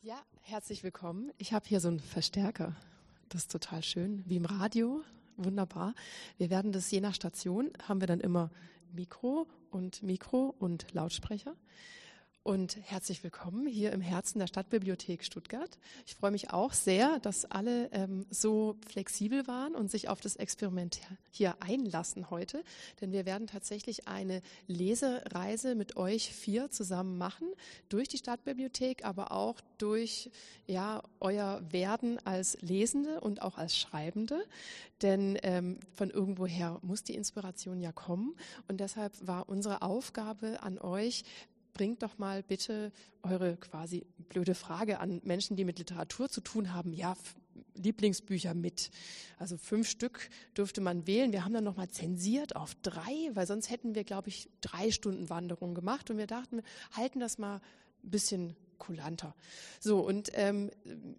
Ja, herzlich willkommen. Ich habe hier so einen Verstärker. Das ist total schön, wie im Radio. Wunderbar. Wir werden das je nach Station, haben wir dann immer Mikro und Mikro und Lautsprecher und herzlich willkommen hier im Herzen der Stadtbibliothek Stuttgart. Ich freue mich auch sehr, dass alle ähm, so flexibel waren und sich auf das Experiment hier einlassen heute, denn wir werden tatsächlich eine Lesereise mit euch vier zusammen machen. Durch die Stadtbibliothek, aber auch durch ja euer Werden als Lesende und auch als Schreibende, denn ähm, von irgendwoher muss die Inspiration ja kommen. Und deshalb war unsere Aufgabe an euch bringt doch mal bitte eure quasi blöde Frage an Menschen, die mit Literatur zu tun haben. Ja, Lieblingsbücher mit. Also fünf Stück dürfte man wählen. Wir haben dann nochmal zensiert auf drei, weil sonst hätten wir, glaube ich, drei Stunden Wanderung gemacht. Und wir dachten, halten das mal ein bisschen kulanter. So, und ähm,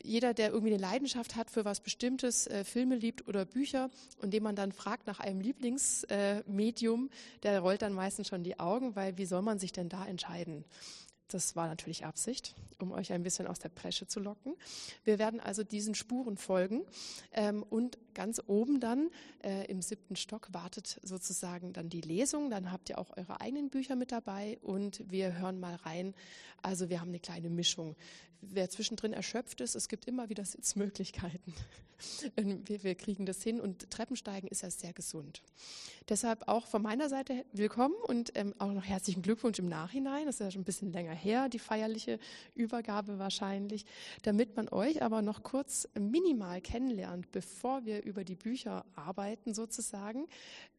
jeder, der irgendwie eine Leidenschaft hat für was Bestimmtes, äh, Filme liebt oder Bücher, und dem man dann fragt nach einem Lieblingsmedium, äh, der rollt dann meistens schon die Augen, weil wie soll man sich denn da entscheiden? Das war natürlich Absicht, um euch ein bisschen aus der Presche zu locken. Wir werden also diesen Spuren folgen. Ähm, und ganz oben dann äh, im siebten Stock wartet sozusagen dann die Lesung. Dann habt ihr auch eure eigenen Bücher mit dabei und wir hören mal rein. Also wir haben eine kleine Mischung. Wer zwischendrin erschöpft ist, es gibt immer wieder Sitzmöglichkeiten. wir, wir kriegen das hin und Treppensteigen ist ja sehr gesund. Deshalb auch von meiner Seite willkommen und ähm, auch noch herzlichen Glückwunsch im Nachhinein. Das ist ja schon ein bisschen länger her, die feierliche Übergabe wahrscheinlich, damit man euch aber noch kurz minimal kennenlernt, bevor wir über die Bücher arbeiten sozusagen,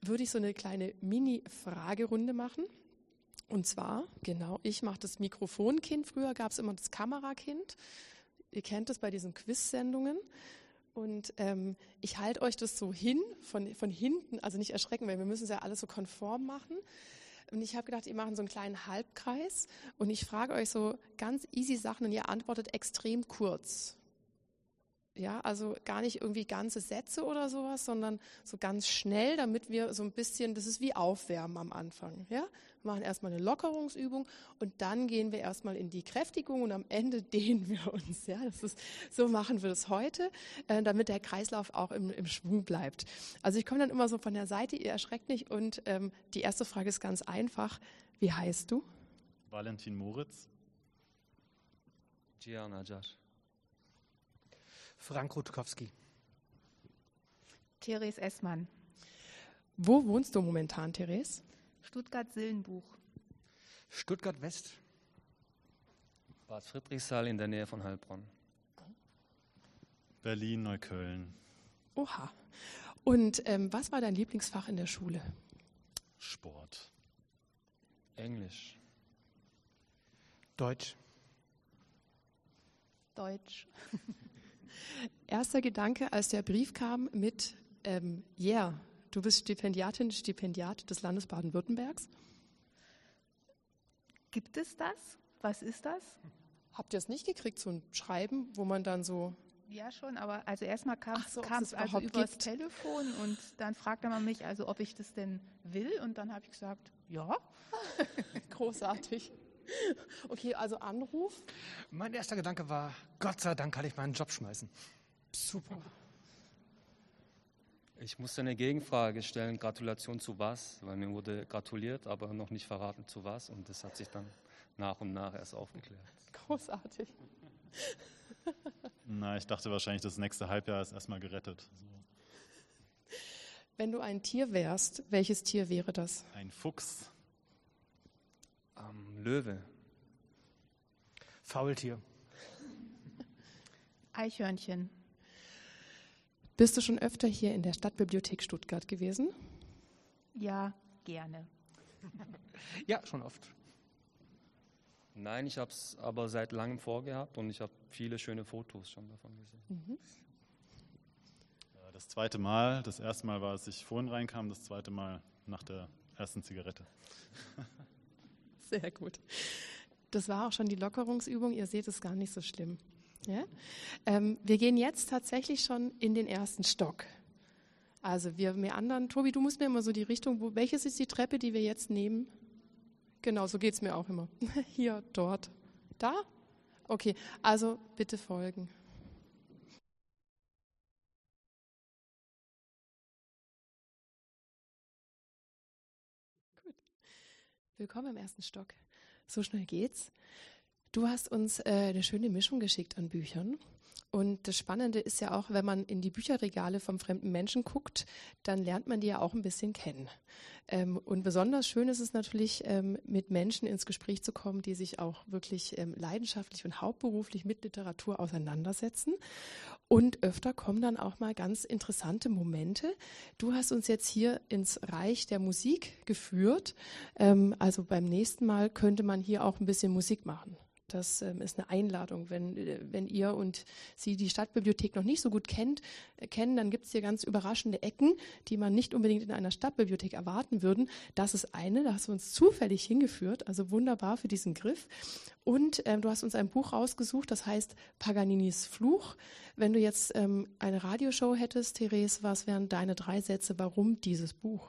würde ich so eine kleine Mini-Fragerunde machen. Und zwar, genau, ich mache das Mikrofonkind. Früher gab es immer das Kamerakind. Ihr kennt es bei diesen Quiz-Sendungen. Und ähm, ich halte euch das so hin, von, von hinten, also nicht erschrecken, weil wir müssen es ja alles so konform machen. Und ich habe gedacht, ihr macht so einen kleinen Halbkreis und ich frage euch so ganz easy Sachen und ihr antwortet extrem kurz. Ja, also gar nicht irgendwie ganze Sätze oder sowas, sondern so ganz schnell, damit wir so ein bisschen, das ist wie Aufwärmen am Anfang. Ja, wir machen erstmal eine Lockerungsübung und dann gehen wir erstmal in die Kräftigung und am Ende dehnen wir uns. Ja, das ist, so machen wir das heute, äh, damit der Kreislauf auch im, im Schwung bleibt. Also ich komme dann immer so von der Seite, ihr erschreckt nicht und ähm, die erste Frage ist ganz einfach. Wie heißt du? Valentin Moritz. Gian Ajar. Frank Rutkowski. Therese Essmann. Wo wohnst du momentan, Therese? Stuttgart-Sillenbuch. Stuttgart West. Bad Friedrichsthal in der Nähe von Heilbronn. Berlin, Neukölln. Oha. Und ähm, was war dein Lieblingsfach in der Schule? Sport. Englisch. Deutsch. Deutsch. Erster Gedanke, als der Brief kam mit, ähm, yeah, du bist Stipendiatin, Stipendiat des Landes Baden-Württembergs. Gibt es das? Was ist das? Habt ihr es nicht gekriegt, so ein Schreiben, wo man dann so ja, schon, aber also erstmal kam so, es also übers gibt. Telefon und dann fragte man mich, also ob ich das denn will und dann habe ich gesagt, ja. Großartig. Okay, also Anruf. Mein erster Gedanke war, Gott sei Dank kann ich meinen Job schmeißen. Super. Ich musste eine Gegenfrage stellen, Gratulation zu was, weil mir wurde gratuliert, aber noch nicht verraten zu was und das hat sich dann nach und nach erst aufgeklärt. Großartig. Na, ich dachte wahrscheinlich, das nächste Halbjahr ist erstmal gerettet. So. Wenn du ein Tier wärst, welches Tier wäre das? Ein Fuchs. Ähm, Löwe. Faultier. Eichhörnchen. Bist du schon öfter hier in der Stadtbibliothek Stuttgart gewesen? Ja, gerne. ja, schon oft. Nein, ich habe es aber seit langem vorgehabt und ich habe viele schöne Fotos schon davon gesehen. Mhm. Das zweite Mal, das erste Mal war, als ich vorhin reinkam, das zweite Mal nach der ersten Zigarette. Sehr gut. Das war auch schon die Lockerungsübung. Ihr seht es gar nicht so schlimm. Ja? Ähm, wir gehen jetzt tatsächlich schon in den ersten Stock. Also wir meandern. Tobi, du musst mir immer so die Richtung, wo, welches ist die Treppe, die wir jetzt nehmen? Genau, so geht es mir auch immer. Hier, dort, da. Okay, also bitte folgen. Willkommen im ersten Stock. So schnell geht's. Du hast uns äh, eine schöne Mischung geschickt an Büchern. Und das Spannende ist ja auch, wenn man in die Bücherregale vom fremden Menschen guckt, dann lernt man die ja auch ein bisschen kennen. Ähm, und besonders schön ist es natürlich, ähm, mit Menschen ins Gespräch zu kommen, die sich auch wirklich ähm, leidenschaftlich und hauptberuflich mit Literatur auseinandersetzen. Und öfter kommen dann auch mal ganz interessante Momente. Du hast uns jetzt hier ins Reich der Musik geführt. Ähm, also beim nächsten Mal könnte man hier auch ein bisschen Musik machen. Das ähm, ist eine Einladung. Wenn, äh, wenn ihr und Sie die Stadtbibliothek noch nicht so gut kennt, äh, kennen, dann gibt es hier ganz überraschende Ecken, die man nicht unbedingt in einer Stadtbibliothek erwarten würden. Das ist eine, da hast du uns zufällig hingeführt, also wunderbar für diesen Griff. Und ähm, du hast uns ein Buch rausgesucht, das heißt Paganinis Fluch. Wenn du jetzt ähm, eine Radioshow hättest, Therese, was wären deine drei Sätze, warum dieses Buch?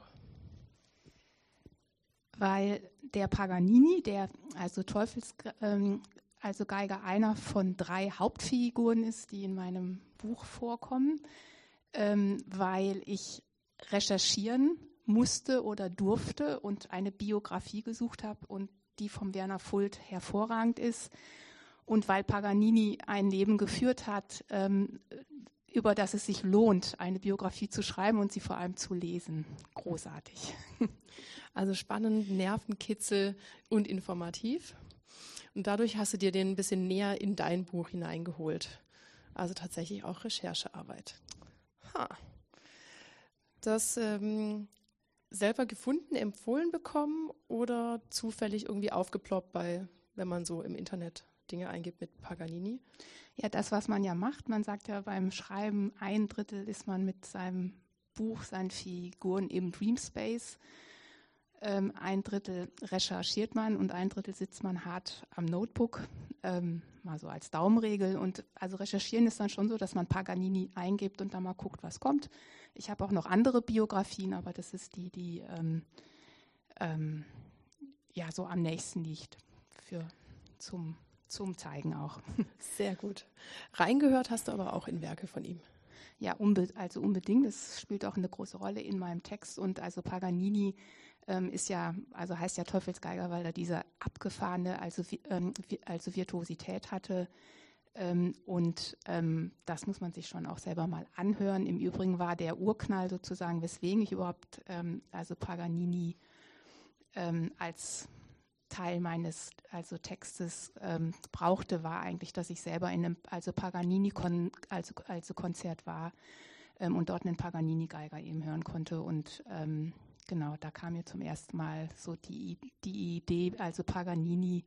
Weil der Paganini, der also Teufels, ähm, also Geiger, einer von drei Hauptfiguren ist, die in meinem Buch vorkommen, ähm, weil ich recherchieren musste oder durfte und eine Biografie gesucht habe und die vom Werner Fuld hervorragend ist. Und weil Paganini ein Leben geführt hat, ähm, über das es sich lohnt, eine Biografie zu schreiben und sie vor allem zu lesen. Großartig. Also spannend, Nervenkitzel und informativ. Und dadurch hast du dir den ein bisschen näher in dein Buch hineingeholt. Also tatsächlich auch Recherchearbeit. Ha. Das ähm, selber gefunden, empfohlen bekommen oder zufällig irgendwie aufgeploppt bei, wenn man so im Internet Dinge eingibt mit Paganini? Ja, das, was man ja macht, man sagt ja beim Schreiben, ein Drittel ist man mit seinem Buch, seinen Figuren im Dreamspace. Ähm, ein Drittel recherchiert man und ein Drittel sitzt man hart am Notebook, ähm, mal so als Daumenregel. Und also recherchieren ist dann schon so, dass man Paganini eingibt und dann mal guckt, was kommt. Ich habe auch noch andere Biografien, aber das ist die, die ähm, ähm ja so am nächsten liegt für zum zum Zeigen auch. Sehr gut. Reingehört hast du aber auch in Werke von ihm. Ja, unbe also unbedingt. Das spielt auch eine große Rolle in meinem Text. Und also Paganini ähm, ist ja, also heißt ja Teufelsgeiger, weil er diese abgefahrene, also, ähm, also Virtuosität hatte. Ähm, und ähm, das muss man sich schon auch selber mal anhören. Im Übrigen war der Urknall sozusagen, weswegen ich überhaupt ähm, also Paganini ähm, als Teil meines also Textes ähm, brauchte, war eigentlich, dass ich selber in einem also Paganini -Kon also, also Konzert war ähm, und dort einen Paganini Geiger eben hören konnte und ähm, genau, da kam mir zum ersten Mal so die, die Idee, also Paganini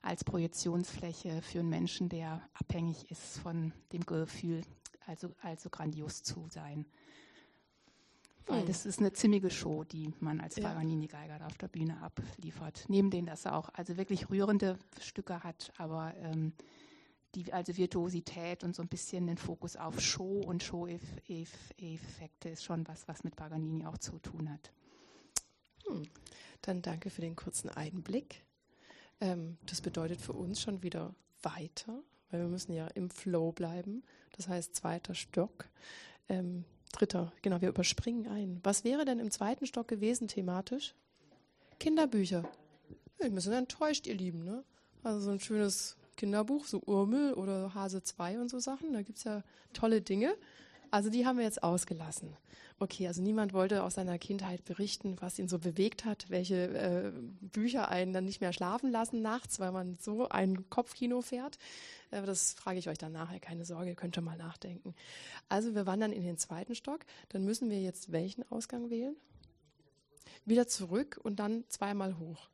als Projektionsfläche für einen Menschen, der abhängig ist von dem Gefühl, also, also grandios zu sein. Weil hm. das ist eine ziemliche Show, die man als. Paganini-Geiger da auf der Bühne abliefert. Neben denen, dass er auch also wirklich rührende Stücke hat, aber ähm, die also Virtuosität und so ein bisschen den Fokus auf Show und Show-Effekte ist schon was, was mit Paganini auch zu tun hat. Hm. Dann danke für den kurzen Einblick. Ähm, das bedeutet für uns schon wieder weiter, weil wir müssen ja im Flow bleiben. Das heißt zweiter Stock. Ähm, Dritter, genau, wir überspringen ein. Was wäre denn im zweiten Stock gewesen thematisch? Kinderbücher. Ja, wir sind enttäuscht, ihr Lieben. Ne? Also so ein schönes Kinderbuch, so Urmel oder Hase 2 und so Sachen. Da gibt es ja tolle Dinge. Also die haben wir jetzt ausgelassen. Okay, also niemand wollte aus seiner Kindheit berichten, was ihn so bewegt hat, welche äh, Bücher einen dann nicht mehr schlafen lassen nachts, weil man so ein Kopfkino fährt. Äh, das frage ich euch dann nachher, keine Sorge, ihr könnt schon mal nachdenken. Also wir wandern in den zweiten Stock. Dann müssen wir jetzt welchen Ausgang wählen? Wieder zurück und dann zweimal hoch.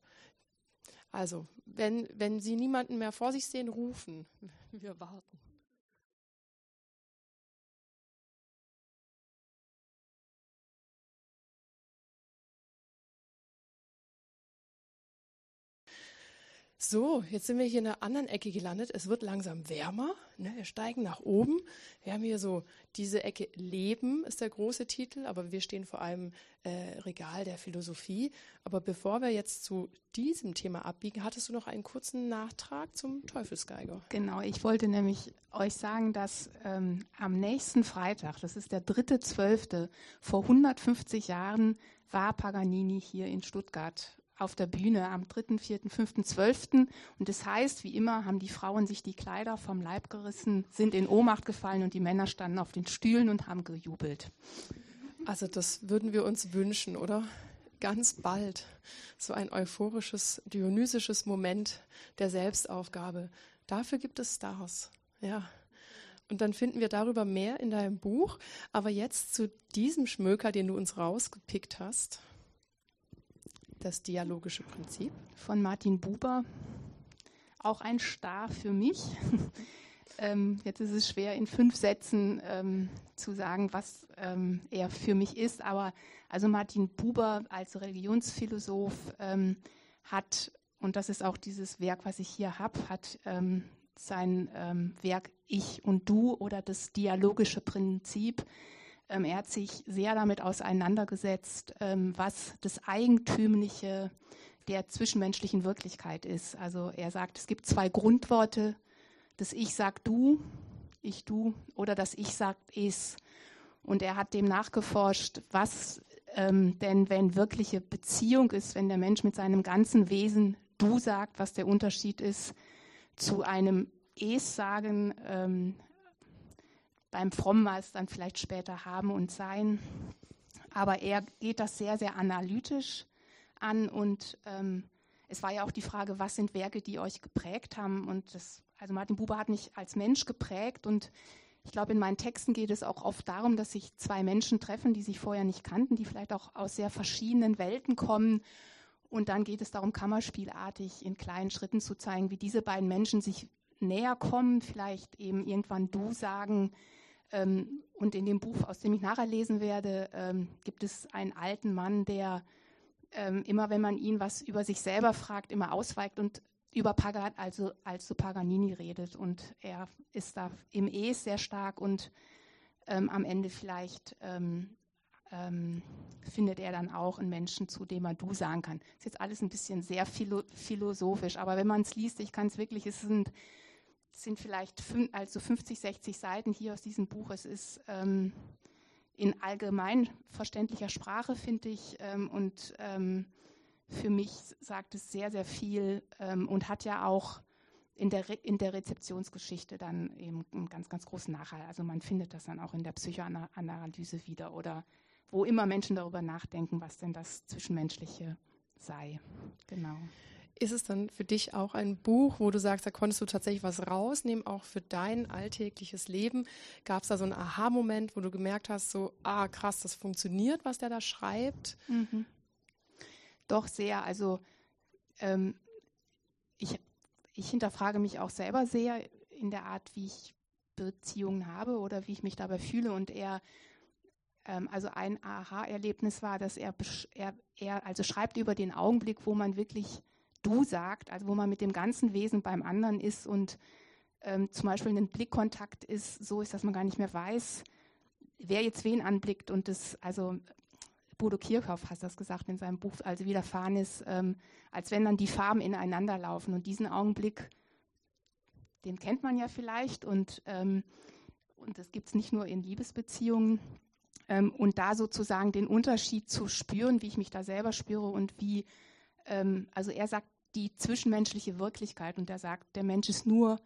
Also, wenn, wenn Sie niemanden mehr vor sich sehen, rufen. Wir warten. So, jetzt sind wir hier in einer anderen Ecke gelandet. Es wird langsam wärmer. Ne? Wir steigen nach oben. Wir haben hier so diese Ecke Leben ist der große Titel, aber wir stehen vor einem äh, Regal der Philosophie. Aber bevor wir jetzt zu diesem Thema abbiegen, hattest du noch einen kurzen Nachtrag zum Teufelsgeiger? Genau, ich wollte nämlich euch sagen, dass ähm, am nächsten Freitag, das ist der dritte Zwölfte, vor 150 Jahren war Paganini hier in Stuttgart auf der Bühne am 3., 4., 5., 12. Und das heißt, wie immer, haben die Frauen sich die Kleider vom Leib gerissen, sind in Ohnmacht gefallen und die Männer standen auf den Stühlen und haben gejubelt. Also das würden wir uns wünschen, oder? Ganz bald so ein euphorisches, dionysisches Moment der Selbstaufgabe. Dafür gibt es Stars. Ja. Und dann finden wir darüber mehr in deinem Buch. Aber jetzt zu diesem Schmöker, den du uns rausgepickt hast. Das dialogische Prinzip. Von Martin Buber. Auch ein Star für mich. ähm, jetzt ist es schwer, in fünf Sätzen ähm, zu sagen, was ähm, er für mich ist. Aber also Martin Buber als Religionsphilosoph ähm, hat, und das ist auch dieses Werk, was ich hier habe, hat ähm, sein ähm, Werk Ich und Du oder das dialogische Prinzip ähm, er hat sich sehr damit auseinandergesetzt, ähm, was das Eigentümliche der zwischenmenschlichen Wirklichkeit ist. Also er sagt, es gibt zwei Grundworte, das Ich sagt du, ich du oder das Ich sagt es. Und er hat dem nachgeforscht, was ähm, denn, wenn wirkliche Beziehung ist, wenn der Mensch mit seinem ganzen Wesen du sagt, was der Unterschied ist zu einem Es sagen, ähm, beim Frommen war es dann vielleicht später haben und sein. Aber er geht das sehr, sehr analytisch an und ähm, es war ja auch die Frage, was sind Werke, die euch geprägt haben? Und das, also Martin Buber hat mich als Mensch geprägt und ich glaube, in meinen Texten geht es auch oft darum, dass sich zwei Menschen treffen, die sich vorher nicht kannten, die vielleicht auch aus sehr verschiedenen Welten kommen. Und dann geht es darum, kammerspielartig in kleinen Schritten zu zeigen, wie diese beiden Menschen sich näher kommen, vielleicht eben irgendwann du sagen, und in dem Buch, aus dem ich nachher lesen werde, ähm, gibt es einen alten Mann, der ähm, immer, wenn man ihn was über sich selber fragt, immer ausweigt und über Pagan, also als Paganini redet. Und er ist da im Es sehr stark und ähm, am Ende vielleicht ähm, ähm, findet er dann auch einen Menschen, zu dem man du sagen kann. Das ist jetzt alles ein bisschen sehr philo philosophisch, aber wenn man es liest, ich kann es wirklich, es sind sind vielleicht fün also 50, 60 Seiten hier aus diesem Buch. Es ist ähm, in allgemein verständlicher Sprache, finde ich. Ähm, und ähm, für mich sagt es sehr, sehr viel ähm, und hat ja auch in der, Re in der Rezeptionsgeschichte dann eben einen ganz, ganz großen Nachhall. Also man findet das dann auch in der Psychoanalyse wieder oder wo immer Menschen darüber nachdenken, was denn das Zwischenmenschliche sei. Genau. Ist es dann für dich auch ein Buch, wo du sagst, da konntest du tatsächlich was rausnehmen, auch für dein alltägliches Leben? Gab es da so einen Aha-Moment, wo du gemerkt hast, so, ah, krass, das funktioniert, was der da schreibt? Mhm. Doch sehr. Also ähm, ich, ich hinterfrage mich auch selber sehr in der Art, wie ich Beziehungen habe oder wie ich mich dabei fühle. Und er, ähm, also ein Aha-Erlebnis war, dass er, er, er also schreibt über den Augenblick, wo man wirklich Du sagt, also wo man mit dem ganzen Wesen beim anderen ist und ähm, zum Beispiel ein Blickkontakt ist, so ist, dass man gar nicht mehr weiß, wer jetzt wen anblickt und das, also Bodo Kirchhoff hat das gesagt in seinem Buch, also widerfahren ist, ähm, als wenn dann die Farben ineinander laufen und diesen Augenblick, den kennt man ja vielleicht und, ähm, und das gibt es nicht nur in Liebesbeziehungen ähm, und da sozusagen den Unterschied zu spüren, wie ich mich da selber spüre und wie ähm, also er sagt die zwischenmenschliche Wirklichkeit und er sagt, der Mensch ist nur,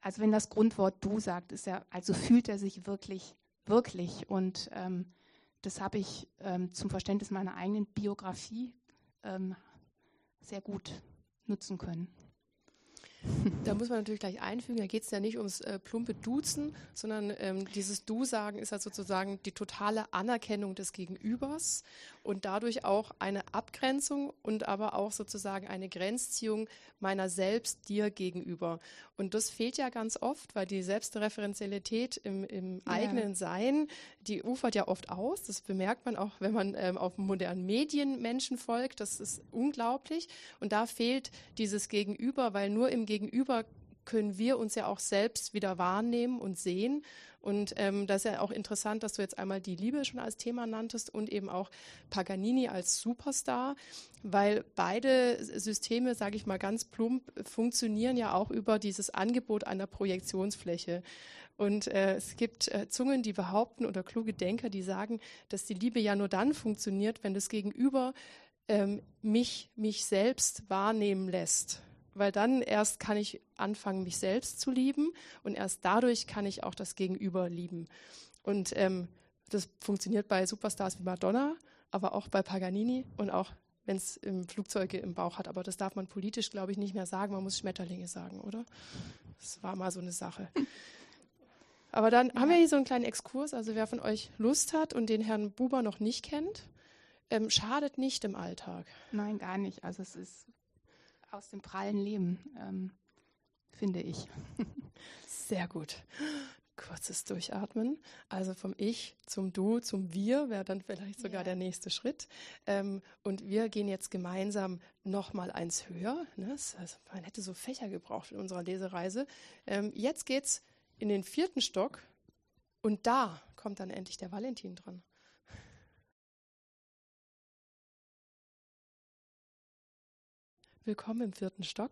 also wenn das Grundwort du sagt, ist er, also fühlt er sich wirklich, wirklich. Und ähm, das habe ich ähm, zum Verständnis meiner eigenen Biografie ähm, sehr gut nutzen können. Da muss man natürlich gleich einfügen, da geht es ja nicht ums äh, plumpe Duzen, sondern ähm, dieses Du-Sagen ist ja sozusagen die totale Anerkennung des Gegenübers und dadurch auch eine Abgrenzung und aber auch sozusagen eine Grenzziehung meiner selbst dir gegenüber. Und das fehlt ja ganz oft, weil die Selbstreferenzialität im, im ja. eigenen Sein, die ufert ja oft aus. Das bemerkt man auch, wenn man ähm, auf modernen Medien Menschen folgt. Das ist unglaublich. Und da fehlt dieses Gegenüber, weil nur im Gegenüber können wir uns ja auch selbst wieder wahrnehmen und sehen. Und ähm, das ist ja auch interessant, dass du jetzt einmal die Liebe schon als Thema nanntest und eben auch Paganini als Superstar, weil beide Systeme, sage ich mal ganz plump, funktionieren ja auch über dieses Angebot einer Projektionsfläche. Und äh, es gibt äh, Zungen, die behaupten oder kluge Denker, die sagen, dass die Liebe ja nur dann funktioniert, wenn das Gegenüber ähm, mich, mich selbst wahrnehmen lässt weil dann erst kann ich anfangen, mich selbst zu lieben und erst dadurch kann ich auch das Gegenüber lieben. Und ähm, das funktioniert bei Superstars wie Madonna, aber auch bei Paganini und auch wenn es Flugzeuge im Bauch hat. Aber das darf man politisch, glaube ich, nicht mehr sagen. Man muss Schmetterlinge sagen, oder? Das war mal so eine Sache. Aber dann ja. haben wir hier so einen kleinen Exkurs. Also wer von euch Lust hat und den Herrn Buber noch nicht kennt, ähm, schadet nicht im Alltag. Nein, gar nicht. Also es ist aus dem prallen Leben, ähm, finde ich. Sehr gut. Kurzes Durchatmen. Also vom Ich zum Du, zum Wir wäre dann vielleicht sogar ja. der nächste Schritt. Ähm, und wir gehen jetzt gemeinsam nochmal eins höher. Ne? Also man hätte so Fächer gebraucht in unserer Lesereise. Ähm, jetzt geht's in den vierten Stock und da kommt dann endlich der Valentin dran. Willkommen im vierten Stock.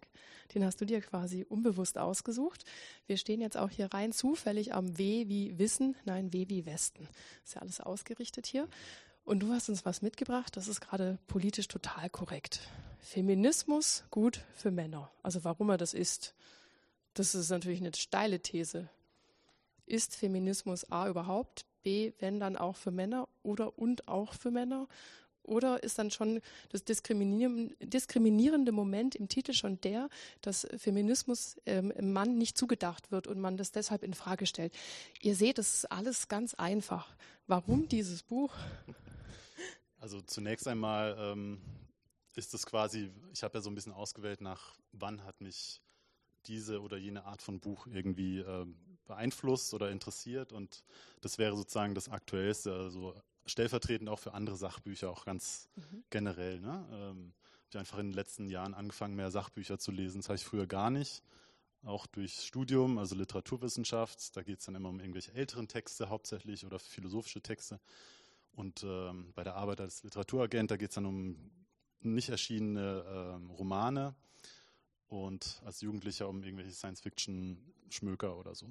Den hast du dir quasi unbewusst ausgesucht. Wir stehen jetzt auch hier rein zufällig am W wie Wissen, nein, W wie Westen. Ist ja alles ausgerichtet hier. Und du hast uns was mitgebracht, das ist gerade politisch total korrekt. Feminismus gut für Männer. Also warum er das ist, das ist natürlich eine steile These. Ist Feminismus A überhaupt? B, wenn dann auch für Männer oder und auch für Männer? Oder ist dann schon das diskriminierende Moment im Titel schon der, dass Feminismus ähm, im Mann nicht zugedacht wird und man das deshalb in Frage stellt? Ihr seht, es ist alles ganz einfach. Warum dieses Buch? Also zunächst einmal ähm, ist es quasi, ich habe ja so ein bisschen ausgewählt nach, wann hat mich diese oder jene Art von Buch irgendwie äh, beeinflusst oder interessiert und das wäre sozusagen das Aktuellste. Also stellvertretend auch für andere Sachbücher, auch ganz mhm. generell. Ne? Ähm, ich habe einfach in den letzten Jahren angefangen, mehr Sachbücher zu lesen. Das habe ich früher gar nicht. Auch durchs Studium, also Literaturwissenschaft. Da geht es dann immer um irgendwelche älteren Texte hauptsächlich oder philosophische Texte. Und ähm, bei der Arbeit als Literaturagent, da geht es dann um nicht erschienene ähm, Romane und als Jugendlicher um irgendwelche Science-Fiction-Schmöker oder so.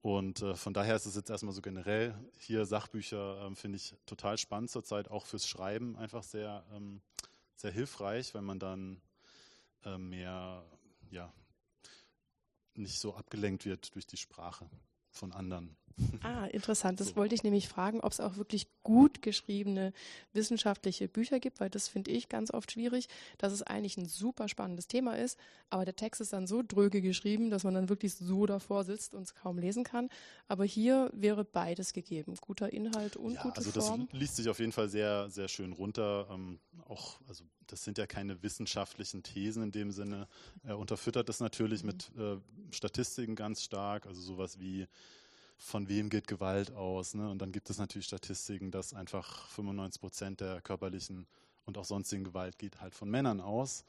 Und äh, von daher ist es jetzt erstmal so generell. Hier Sachbücher, ähm, finde ich total spannend zurzeit, auch fürs Schreiben einfach sehr, ähm, sehr hilfreich, weil man dann äh, mehr, ja, nicht so abgelenkt wird durch die Sprache von anderen. Ah, interessant. Das so. wollte ich nämlich fragen, ob es auch wirklich gut geschriebene wissenschaftliche Bücher gibt, weil das finde ich ganz oft schwierig, dass es eigentlich ein super spannendes Thema ist, aber der Text ist dann so dröge geschrieben, dass man dann wirklich so davor sitzt und es kaum lesen kann. Aber hier wäre beides gegeben, guter Inhalt und ja, gute also Form. Also das liest sich auf jeden Fall sehr, sehr schön runter. Ähm, auch, also das sind ja keine wissenschaftlichen Thesen in dem Sinne. Er unterfüttert das natürlich mhm. mit äh, Statistiken ganz stark, also sowas wie von wem geht Gewalt aus. Ne? Und dann gibt es natürlich Statistiken, dass einfach 95 Prozent der körperlichen und auch sonstigen Gewalt geht halt von Männern aus.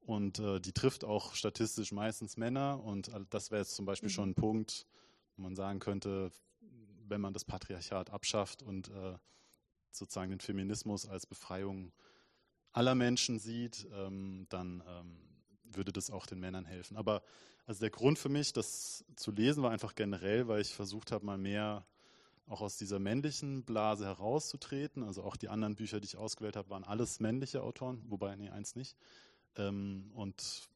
Und äh, die trifft auch statistisch meistens Männer. Und das wäre jetzt zum Beispiel mhm. schon ein Punkt, wo man sagen könnte, wenn man das Patriarchat abschafft und äh, sozusagen den Feminismus als Befreiung aller Menschen sieht, ähm, dann ähm, würde das auch den Männern helfen. Aber also der Grund für mich, das zu lesen, war einfach generell, weil ich versucht habe, mal mehr auch aus dieser männlichen Blase herauszutreten. Also auch die anderen Bücher, die ich ausgewählt habe, waren alles männliche Autoren, wobei, nee, eins nicht. Ähm, und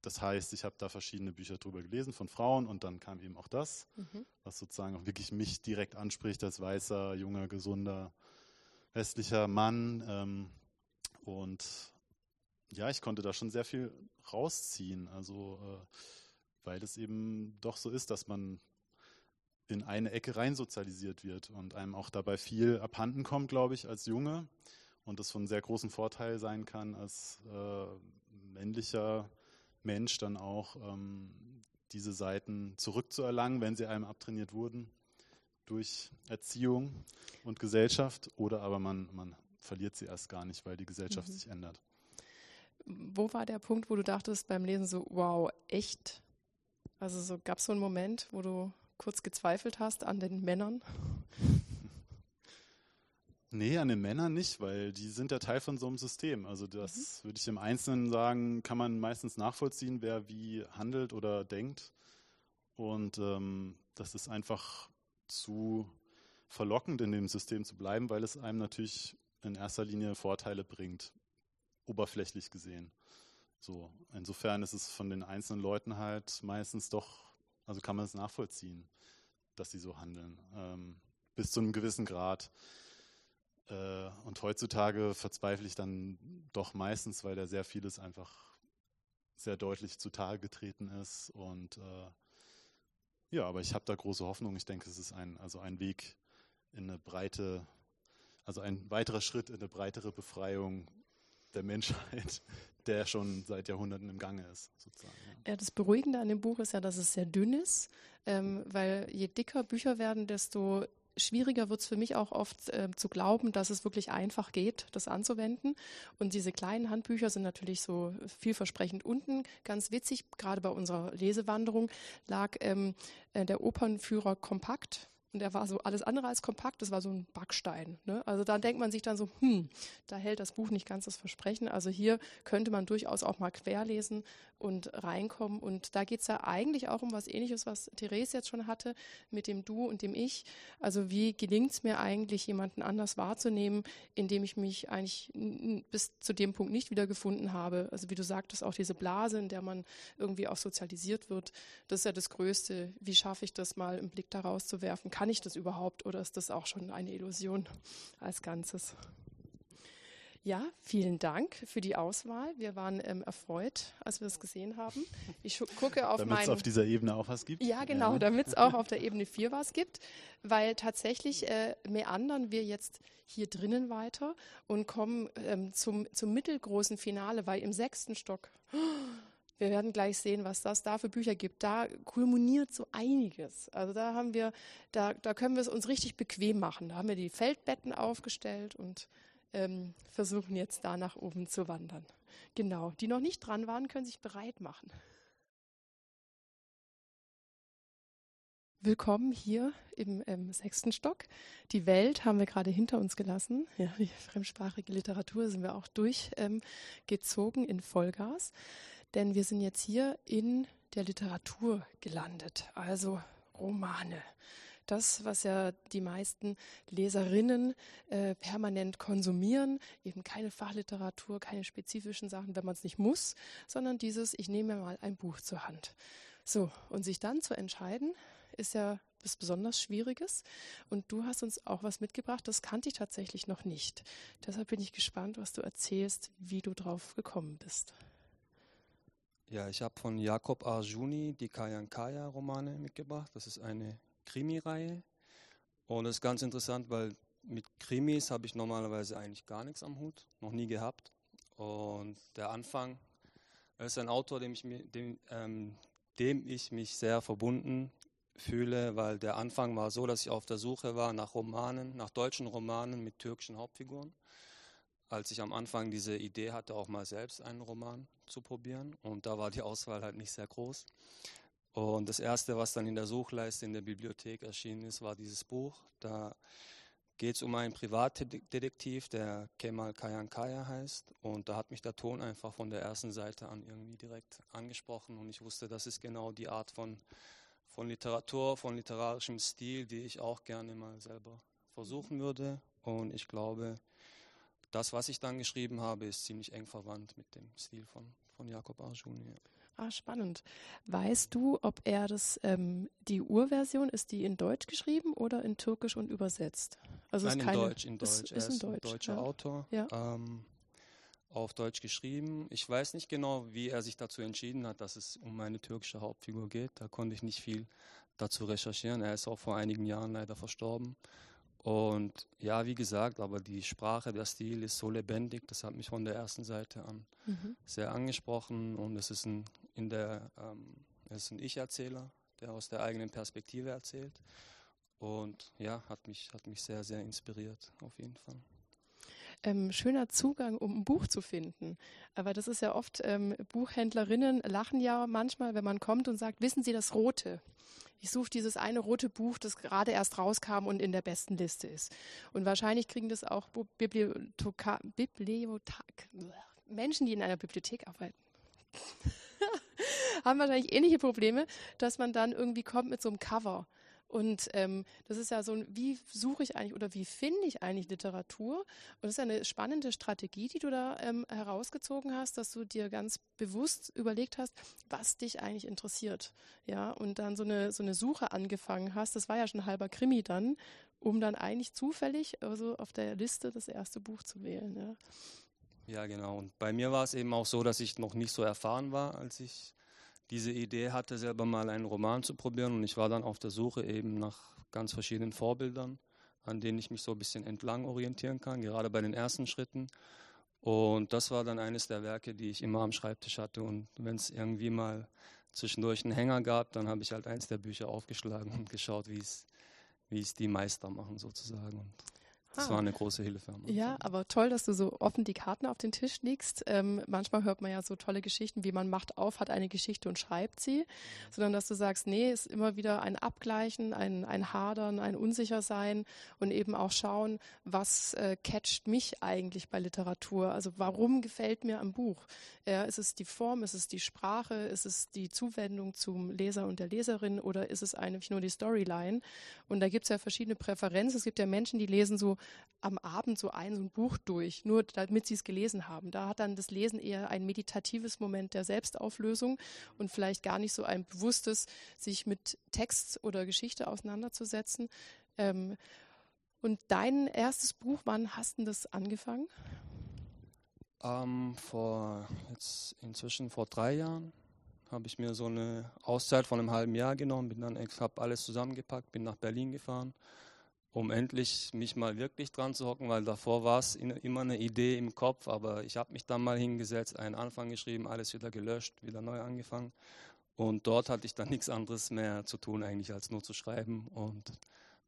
das heißt, ich habe da verschiedene Bücher drüber gelesen von Frauen und dann kam eben auch das, mhm. was sozusagen auch wirklich mich direkt anspricht als weißer, junger, gesunder, westlicher Mann. Und ja, ich konnte da schon sehr viel rausziehen. Also, äh, weil es eben doch so ist, dass man in eine Ecke rein sozialisiert wird und einem auch dabei viel abhanden kommt, glaube ich, als Junge. Und das von sehr großem Vorteil sein kann, als äh, männlicher Mensch dann auch ähm, diese Seiten zurückzuerlangen, wenn sie einem abtrainiert wurden durch Erziehung und Gesellschaft. Oder aber man, man verliert sie erst gar nicht, weil die Gesellschaft mhm. sich ändert. Wo war der Punkt, wo du dachtest beim Lesen so, wow, echt? Also so gab es so einen Moment, wo du kurz gezweifelt hast an den Männern? Nee, an den Männern nicht, weil die sind ja Teil von so einem System. Also das mhm. würde ich im Einzelnen sagen, kann man meistens nachvollziehen, wer wie handelt oder denkt. Und ähm, das ist einfach zu verlockend, in dem System zu bleiben, weil es einem natürlich in erster Linie Vorteile bringt, oberflächlich gesehen. So, insofern ist es von den einzelnen Leuten halt meistens doch, also kann man es nachvollziehen, dass sie so handeln, ähm, bis zu einem gewissen Grad. Äh, und heutzutage verzweifle ich dann doch meistens, weil da sehr vieles einfach sehr deutlich zutage getreten ist. Und äh, ja, aber ich habe da große Hoffnung. Ich denke, es ist ein, also ein Weg in eine breite, also ein weiterer Schritt in eine breitere Befreiung der Menschheit, der schon seit Jahrhunderten im Gange ist, sozusagen. Ja. das Beruhigende an dem Buch ist ja, dass es sehr dünn ist, ähm, weil je dicker Bücher werden, desto schwieriger wird es für mich auch oft äh, zu glauben, dass es wirklich einfach geht, das anzuwenden. Und diese kleinen Handbücher sind natürlich so vielversprechend. Unten, ganz witzig, gerade bei unserer Lesewanderung, lag ähm, äh, der Opernführer kompakt und der war so alles andere als kompakt, das war so ein Backstein. Ne? Also da denkt man sich dann so, hm, da hält das Buch nicht ganz das Versprechen. Also hier könnte man durchaus auch mal querlesen und reinkommen. Und da geht es ja eigentlich auch um was ähnliches, was Therese jetzt schon hatte, mit dem Du und dem Ich. Also wie gelingt es mir eigentlich, jemanden anders wahrzunehmen, indem ich mich eigentlich bis zu dem Punkt nicht wiedergefunden habe. Also wie du sagtest, auch diese Blase, in der man irgendwie auch sozialisiert wird, das ist ja das Größte. Wie schaffe ich das mal, einen Blick daraus zu werfen? Kann ich das überhaupt oder ist das auch schon eine Illusion als Ganzes? Ja, vielen Dank für die Auswahl. Wir waren ähm, erfreut, als wir es gesehen haben. Ich gucke auf Damit es auf dieser Ebene auch was gibt? Ja, genau, ja. damit es auch auf der Ebene 4 was gibt, weil tatsächlich äh, meandern wir jetzt hier drinnen weiter und kommen ähm, zum, zum mittelgroßen Finale, weil im sechsten Stock wir werden gleich sehen, was das da für Bücher gibt. Da kulminiert so einiges. Also da haben wir, da, da können wir es uns richtig bequem machen. Da haben wir die Feldbetten aufgestellt und ähm, versuchen jetzt da nach oben zu wandern. Genau. Die noch nicht dran waren, können sich bereit machen. Willkommen hier im, im, sechsten Stock. Die Welt haben wir gerade hinter uns gelassen. Ja, die fremdsprachige Literatur sind wir auch durchgezogen ähm, in Vollgas denn wir sind jetzt hier in der Literatur gelandet, also Romane. Das, was ja die meisten Leserinnen äh, permanent konsumieren, eben keine Fachliteratur, keine spezifischen Sachen, wenn man es nicht muss, sondern dieses, ich nehme mir mal ein Buch zur Hand. So, und sich dann zu entscheiden, ist ja was besonders Schwieriges. Und du hast uns auch was mitgebracht, das kannte ich tatsächlich noch nicht. Deshalb bin ich gespannt, was du erzählst, wie du drauf gekommen bist. Ja, ich habe von Jakob Arjuni die Kayankaya-Romane mitgebracht. Das ist eine Krimi-Reihe. Und das ist ganz interessant, weil mit Krimis habe ich normalerweise eigentlich gar nichts am Hut, noch nie gehabt. Und der Anfang ist ein Autor, dem ich, dem, ähm, dem ich mich sehr verbunden fühle, weil der Anfang war so, dass ich auf der Suche war nach Romanen, nach deutschen Romanen mit türkischen Hauptfiguren als ich am Anfang diese Idee hatte, auch mal selbst einen Roman zu probieren. Und da war die Auswahl halt nicht sehr groß. Und das erste, was dann in der Suchleiste in der Bibliothek erschienen ist, war dieses Buch. Da geht es um einen Privatdetektiv, der Kemal Kayankaya heißt. Und da hat mich der Ton einfach von der ersten Seite an irgendwie direkt angesprochen. Und ich wusste, das ist genau die Art von, von Literatur, von literarischem Stil, die ich auch gerne mal selber versuchen würde. Und ich glaube, das, was ich dann geschrieben habe, ist ziemlich eng verwandt mit dem Stil von, von Jakob Arjuni. Ah, spannend. Weißt du, ob er das, ähm, die Urversion, ist die in Deutsch geschrieben oder in Türkisch und übersetzt? Also Nein, in Deutsch, in Deutsch. Ist, ist er ist ein, Deutsch, ein deutscher ja. Autor. Ja. Ähm, auf Deutsch geschrieben. Ich weiß nicht genau, wie er sich dazu entschieden hat, dass es um eine türkische Hauptfigur geht. Da konnte ich nicht viel dazu recherchieren. Er ist auch vor einigen Jahren leider verstorben. Und ja, wie gesagt, aber die Sprache, der Stil ist so lebendig, das hat mich von der ersten Seite an mhm. sehr angesprochen. Und es ist ein, in der, ähm, es ist ein Ich-Erzähler, der aus der eigenen Perspektive erzählt. Und ja, hat mich, hat mich sehr, sehr inspiriert, auf jeden Fall. Ähm, schöner Zugang, um ein Buch zu finden. Aber das ist ja oft, ähm, Buchhändlerinnen lachen ja manchmal, wenn man kommt und sagt, wissen Sie das Rote? Ich suche dieses eine rote Buch, das gerade erst rauskam und in der besten Liste ist. Und wahrscheinlich kriegen das auch Bibliotheka Bibliothek Menschen, die in einer Bibliothek arbeiten. haben wahrscheinlich ähnliche Probleme, dass man dann irgendwie kommt mit so einem Cover und ähm, das ist ja so, wie suche ich eigentlich oder wie finde ich eigentlich Literatur? Und das ist ja eine spannende Strategie, die du da ähm, herausgezogen hast, dass du dir ganz bewusst überlegt hast, was dich eigentlich interessiert. Ja, und dann so eine, so eine Suche angefangen hast. Das war ja schon halber Krimi dann, um dann eigentlich zufällig also auf der Liste das erste Buch zu wählen. Ja. Ja, genau. Und bei mir war es eben auch so, dass ich noch nicht so erfahren war, als ich diese Idee hatte, selber mal einen Roman zu probieren. Und ich war dann auf der Suche eben nach ganz verschiedenen Vorbildern, an denen ich mich so ein bisschen entlang orientieren kann, gerade bei den ersten Schritten. Und das war dann eines der Werke, die ich immer am Schreibtisch hatte. Und wenn es irgendwie mal zwischendurch einen Hänger gab, dann habe ich halt eins der Bücher aufgeschlagen und geschaut, wie es die Meister machen sozusagen. Und das ah. war eine große Hilfe. Ja, aber toll, dass du so offen die Karten auf den Tisch legst. Ähm, manchmal hört man ja so tolle Geschichten, wie man macht auf, hat eine Geschichte und schreibt sie, mhm. sondern dass du sagst, nee, ist immer wieder ein Abgleichen, ein, ein Hadern, ein Unsichersein und eben auch schauen, was äh, catcht mich eigentlich bei Literatur? Also warum gefällt mir ein Buch? Ja, ist es die Form, ist es die Sprache, ist es die Zuwendung zum Leser und der Leserin oder ist es eigentlich nur die Storyline? Und da gibt es ja verschiedene Präferenzen. Es gibt ja Menschen, die lesen so am Abend so ein, so ein Buch durch, nur damit sie es gelesen haben. Da hat dann das Lesen eher ein meditatives Moment der Selbstauflösung und vielleicht gar nicht so ein bewusstes, sich mit Text oder Geschichte auseinanderzusetzen. Ähm, und dein erstes Buch, wann hast du das angefangen? Ähm, vor jetzt inzwischen vor drei Jahren habe ich mir so eine Auszeit von einem halben Jahr genommen, bin dann, habe alles zusammengepackt, bin nach Berlin gefahren um endlich mich mal wirklich dran zu hocken, weil davor war es immer eine Idee im Kopf, aber ich habe mich dann mal hingesetzt, einen Anfang geschrieben, alles wieder gelöscht, wieder neu angefangen und dort hatte ich dann nichts anderes mehr zu tun eigentlich als nur zu schreiben und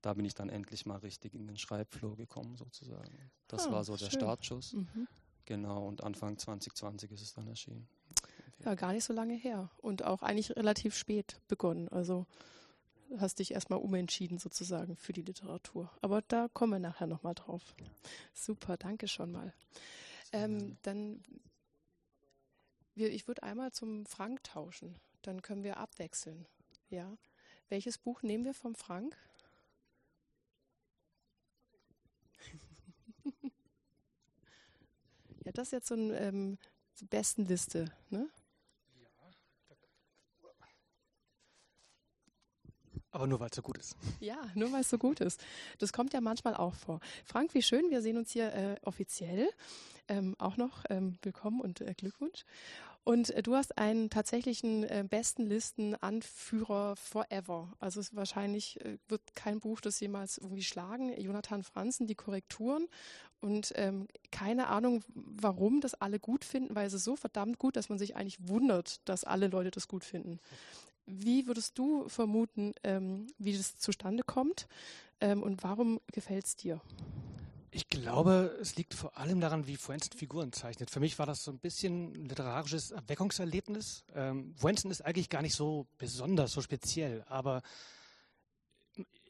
da bin ich dann endlich mal richtig in den Schreibflow gekommen sozusagen. Das ah, war so der Startschuss. Mhm. Genau, und Anfang 2020 ist es dann erschienen. Ja, gar nicht so lange her und auch eigentlich relativ spät begonnen. Also hast dich erstmal umentschieden sozusagen für die Literatur. Aber da kommen wir nachher nochmal drauf. Ja. Super, danke schon mal. Ähm, dann, wir, ich würde einmal zum Frank tauschen. Dann können wir abwechseln. Ja. Welches Buch nehmen wir vom Frank? ja, das ist jetzt so eine ähm, Bestenliste, ne? Aber nur weil es so gut ist. Ja, nur weil es so gut ist. Das kommt ja manchmal auch vor. Frank, wie schön, wir sehen uns hier äh, offiziell. Ähm, auch noch ähm, willkommen und äh, Glückwunsch. Und äh, du hast einen tatsächlichen äh, besten Listen-Anführer forever. Also es wahrscheinlich äh, wird kein Buch das jemals irgendwie schlagen. Jonathan Franzen, die Korrekturen. Und ähm, keine Ahnung, warum das alle gut finden, weil es ist so verdammt gut, dass man sich eigentlich wundert, dass alle Leute das gut finden. Wie würdest du vermuten, ähm, wie das zustande kommt ähm, und warum gefällt es dir? Ich glaube, es liegt vor allem daran, wie Fuenzen Figuren zeichnet. Für mich war das so ein bisschen ein literarisches Erweckungserlebnis. Ähm, Fuenzen ist eigentlich gar nicht so besonders, so speziell, aber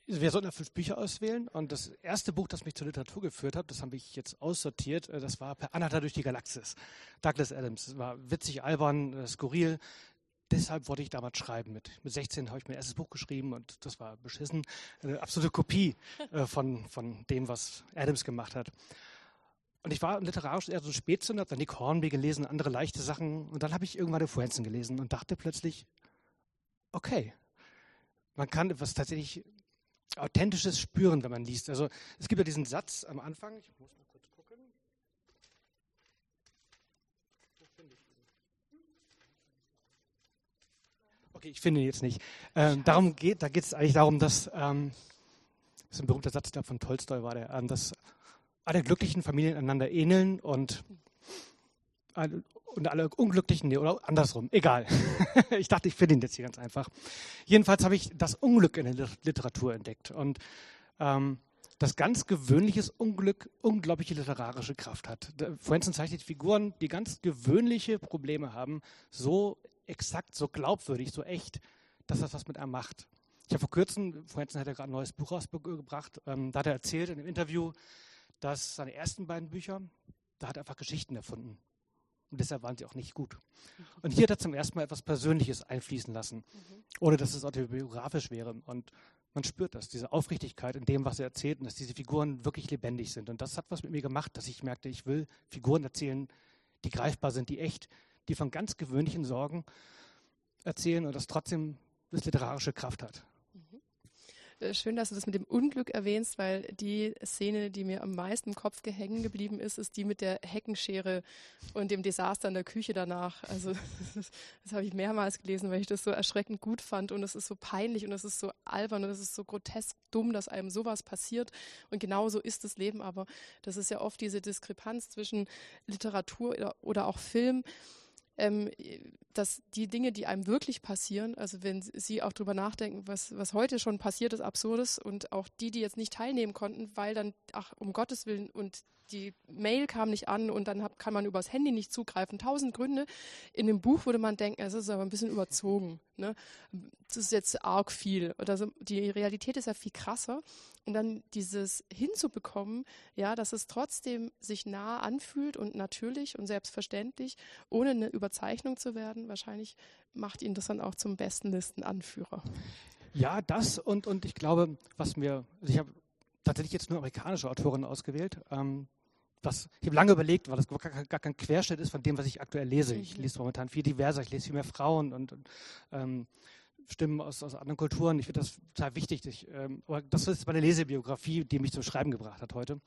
wir sollten ja fünf Bücher auswählen und das erste Buch, das mich zur Literatur geführt hat, das habe ich jetzt aussortiert, äh, das war Per Anata durch die Galaxis. Douglas Adams. Das war witzig, albern, äh, skurril, deshalb wollte ich damals schreiben. Mit, mit 16 habe ich mein erstes Buch geschrieben und das war beschissen. Eine absolute Kopie äh, von, von dem, was Adams gemacht hat. Und ich war literarisch eher so ein Spätzünder, habe dann Nick Hornby gelesen, andere leichte Sachen. Und dann habe ich irgendwann den Fuenzen gelesen und dachte plötzlich, okay, man kann etwas tatsächlich Authentisches spüren, wenn man liest. Also es gibt ja diesen Satz am Anfang, ich muss mal Okay, ich finde ihn jetzt nicht. Ähm, darum geht, da geht es eigentlich darum, dass, ähm, das ist ein berühmter Satz, der von Tolstoi war, der, ähm, dass alle glücklichen Familien einander ähneln und, und alle unglücklichen, nee, oder andersrum, egal. ich dachte, ich finde ihn jetzt hier ganz einfach. Jedenfalls habe ich das Unglück in der Literatur entdeckt und ähm, dass ganz gewöhnliches Unglück unglaubliche literarische Kraft hat. Franzen zeichnet Figuren, die ganz gewöhnliche Probleme haben, so exakt, so glaubwürdig, so echt, dass das was mit einem macht. Ich habe vor kurzem, Franzen hat ja gerade ein neues Buch rausgebracht, ähm, da hat er erzählt in einem Interview, dass seine ersten beiden Bücher, da hat er einfach Geschichten erfunden. Und deshalb waren sie auch nicht gut. Und hier hat er zum ersten Mal etwas Persönliches einfließen lassen, mhm. ohne dass es autobiografisch wäre. Und man spürt das, diese Aufrichtigkeit in dem, was er erzählt und dass diese Figuren wirklich lebendig sind. Und das hat was mit mir gemacht, dass ich merkte, ich will Figuren erzählen, die greifbar sind, die echt, die von ganz gewöhnlichen Sorgen erzählen und das trotzdem das literarische Kraft hat. Äh, schön, dass du das mit dem Unglück erwähnst, weil die Szene, die mir am meisten im Kopf hängen geblieben ist, ist die mit der Heckenschere und dem Desaster in der Küche danach. Also das, das habe ich mehrmals gelesen, weil ich das so erschreckend gut fand und es ist so peinlich und es ist so albern und es ist so grotesk dumm, dass einem sowas passiert. Und genauso ist das Leben, aber das ist ja oft diese Diskrepanz zwischen Literatur oder auch Film ähm, dass die Dinge, die einem wirklich passieren, also wenn Sie auch drüber nachdenken, was, was heute schon passiert ist, absurdes und auch die, die jetzt nicht teilnehmen konnten, weil dann, ach, um Gottes Willen und die Mail kam nicht an und dann hab, kann man übers Handy nicht zugreifen. Tausend Gründe. In dem Buch würde man denken, es ist aber ein bisschen überzogen. Ne? Das ist jetzt arg viel. Oder so. Die Realität ist ja viel krasser. Und dann dieses hinzubekommen, ja, dass es trotzdem sich nah anfühlt und natürlich und selbstverständlich, ohne eine Überzeichnung zu werden, wahrscheinlich macht ihn das dann auch zum besten Listenanführer. Ja, das und, und ich glaube, was mir, also ich habe tatsächlich jetzt nur amerikanische Autorinnen ausgewählt, ähm, was, ich habe lange überlegt, weil das gar, gar, kein Querschnitt ist von dem, was ich aktuell lese. Ich mhm. lese momentan viel diverser, ich lese viel mehr Frauen und, und ähm, Stimmen aus, aus anderen Kulturen. Ich finde das total wichtig. Ich, ähm, aber das ist meine Lesebiografie, die mich zum Schreiben gebracht hat heute.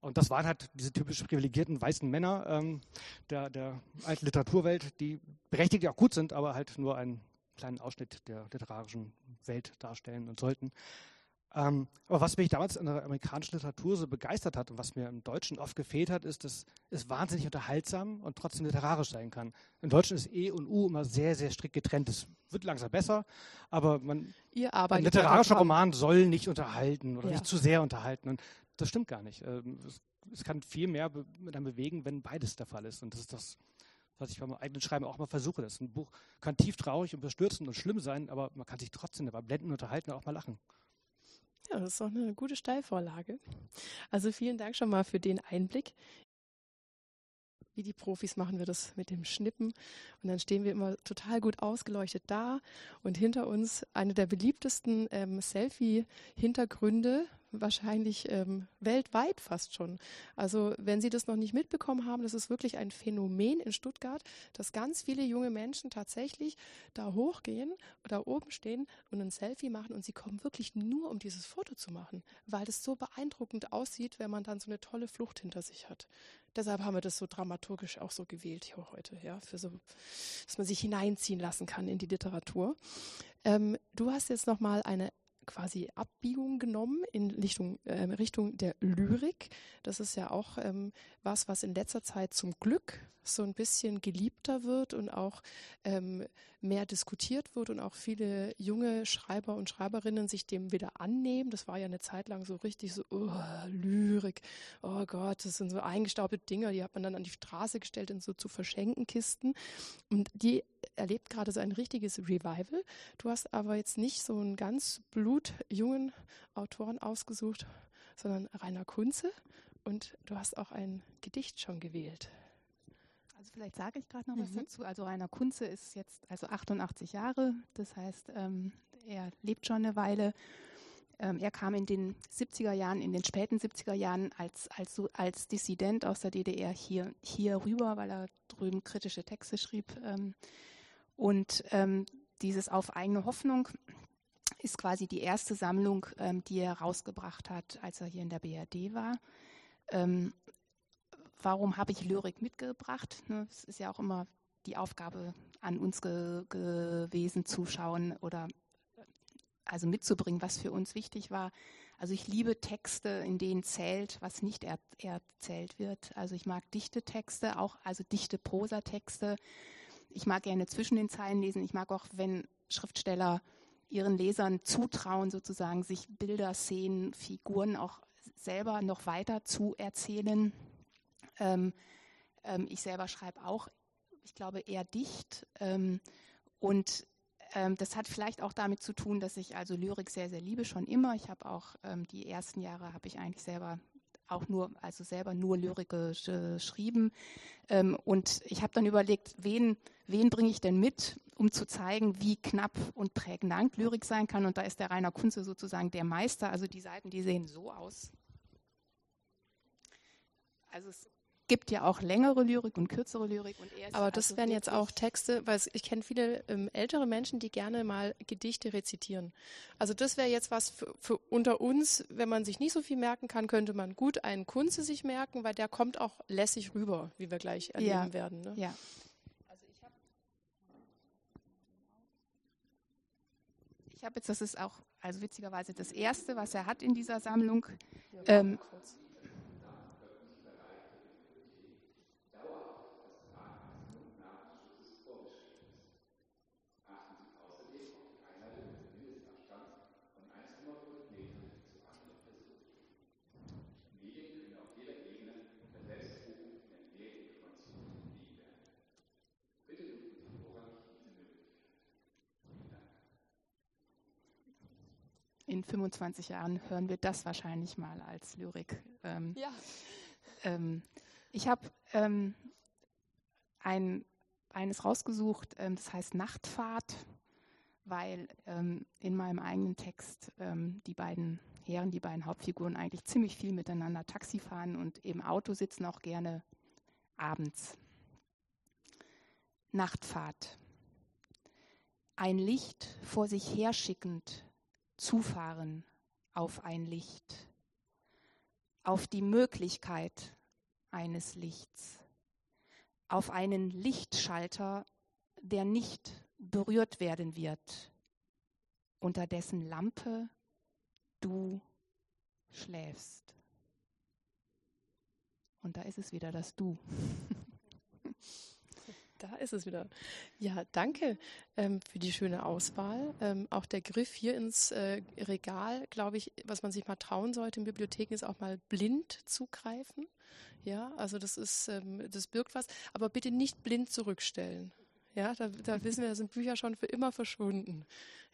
Und das waren halt diese typisch privilegierten weißen Männer ähm, der, der alten Literaturwelt, die berechtigt ja auch gut sind, aber halt nur einen kleinen Ausschnitt der literarischen Welt darstellen und sollten. Ähm, aber was mich damals in der amerikanischen Literatur so begeistert hat und was mir im Deutschen oft gefehlt hat, ist, dass es wahnsinnig unterhaltsam und trotzdem literarisch sein kann. Im Deutschen ist E und U immer sehr, sehr strikt getrennt. Es wird langsam besser, aber man, ein literarischer Roman soll nicht unterhalten oder ja. nicht zu sehr unterhalten. Und das stimmt gar nicht. Ähm, es, es kann viel mehr mit einem bewegen, wenn beides der Fall ist. Und das ist das, was ich beim eigenen Schreiben auch mal versuche. Das ein Buch kann tief traurig und bestürzend und schlimm sein, aber man kann sich trotzdem dabei blenden, unterhalten und auch mal lachen. Ja, das ist doch eine gute Steilvorlage. Also vielen Dank schon mal für den Einblick. Wie die Profis machen wir das mit dem Schnippen. Und dann stehen wir immer total gut ausgeleuchtet da. Und hinter uns eine der beliebtesten ähm, Selfie-Hintergründe wahrscheinlich ähm, weltweit fast schon. Also wenn Sie das noch nicht mitbekommen haben, das ist wirklich ein Phänomen in Stuttgart, dass ganz viele junge Menschen tatsächlich da hochgehen, da oben stehen und ein Selfie machen und sie kommen wirklich nur, um dieses Foto zu machen, weil das so beeindruckend aussieht, wenn man dann so eine tolle Flucht hinter sich hat. Deshalb haben wir das so dramaturgisch auch so gewählt hier heute, ja, für so, dass man sich hineinziehen lassen kann in die Literatur. Ähm, du hast jetzt noch mal eine quasi Abbiegung genommen in Richtung, äh, Richtung der Lyrik. Das ist ja auch ähm, was, was in letzter Zeit zum Glück so ein bisschen geliebter wird und auch ähm, mehr diskutiert wird und auch viele junge Schreiber und Schreiberinnen sich dem wieder annehmen. Das war ja eine Zeit lang so richtig so, oh, Lyrik, oh Gott, das sind so eingestaubte Dinge, die hat man dann an die Straße gestellt in so zu verschenken Kisten. Und die erlebt gerade so ein richtiges Revival. Du hast aber jetzt nicht so einen ganz blutjungen Autoren ausgesucht, sondern Rainer Kunze und du hast auch ein Gedicht schon gewählt. Also vielleicht sage ich gerade noch mhm. was dazu. Also Rainer Kunze ist jetzt also 88 Jahre, das heißt, ähm, er lebt schon eine Weile. Ähm, er kam in den 70er Jahren, in den späten 70er Jahren als, als, als Dissident aus der DDR hier, hier rüber, weil er drüben kritische Texte schrieb. Ähm, und ähm, dieses Auf eigene Hoffnung ist quasi die erste Sammlung, ähm, die er rausgebracht hat, als er hier in der BRD war. Ähm, warum habe ich Lyrik mitgebracht? Ne, es ist ja auch immer die Aufgabe an uns ge gewesen, zuschauen oder also mitzubringen, was für uns wichtig war. Also ich liebe Texte, in denen zählt, was nicht er erzählt wird. Also ich mag dichte Texte, auch also dichte Prosatexte. Ich mag gerne zwischen den Zeilen lesen. Ich mag auch, wenn Schriftsteller ihren Lesern zutrauen, sozusagen sich Bilder, Szenen, Figuren auch selber noch weiter zu erzählen. Ähm, ähm, ich selber schreibe auch, ich glaube, eher dicht. Ähm, und ähm, das hat vielleicht auch damit zu tun, dass ich also Lyrik sehr, sehr liebe, schon immer. Ich habe auch ähm, die ersten Jahre habe ich eigentlich selber auch nur, also selber nur Lyrik geschrieben. Ähm, und ich habe dann überlegt, wen, wen bringe ich denn mit, um zu zeigen, wie knapp und prägnant Lyrik sein kann. Und da ist der Rainer Kunze sozusagen der Meister. Also die Seiten, die sehen so aus. Also es gibt ja auch längere Lyrik und kürzere Lyrik. Und Aber das also wären jetzt auch Texte, weil ich kenne viele ähm, ältere Menschen, die gerne mal Gedichte rezitieren. Also das wäre jetzt was für, für, unter uns, wenn man sich nicht so viel merken kann, könnte man gut einen Kunze sich merken, weil der kommt auch lässig rüber, wie wir gleich erleben ja. werden. Ne? Ja. Ich habe jetzt, das ist auch, also witzigerweise das erste, was er hat in dieser Sammlung. Ähm, in 25 Jahren hören wir das wahrscheinlich mal als Lyrik. Ähm, ja. Ähm, ich habe ähm, ein, eines rausgesucht, ähm, das heißt Nachtfahrt, weil ähm, in meinem eigenen Text ähm, die beiden Herren, die beiden Hauptfiguren eigentlich ziemlich viel miteinander Taxi fahren und im Auto sitzen auch gerne abends. Nachtfahrt. Ein Licht vor sich herschickend zufahren auf ein Licht, auf die Möglichkeit eines Lichts, auf einen Lichtschalter, der nicht berührt werden wird, unter dessen Lampe du schläfst. Und da ist es wieder das Du. Da ist es wieder. Ja, danke ähm, für die schöne Auswahl. Ähm, auch der Griff hier ins äh, Regal, glaube ich, was man sich mal trauen sollte in Bibliotheken, ist auch mal blind zugreifen. Ja, also das ist, ähm, das birgt was. Aber bitte nicht blind zurückstellen. Ja, da, da wissen wir, da sind Bücher schon für immer verschwunden.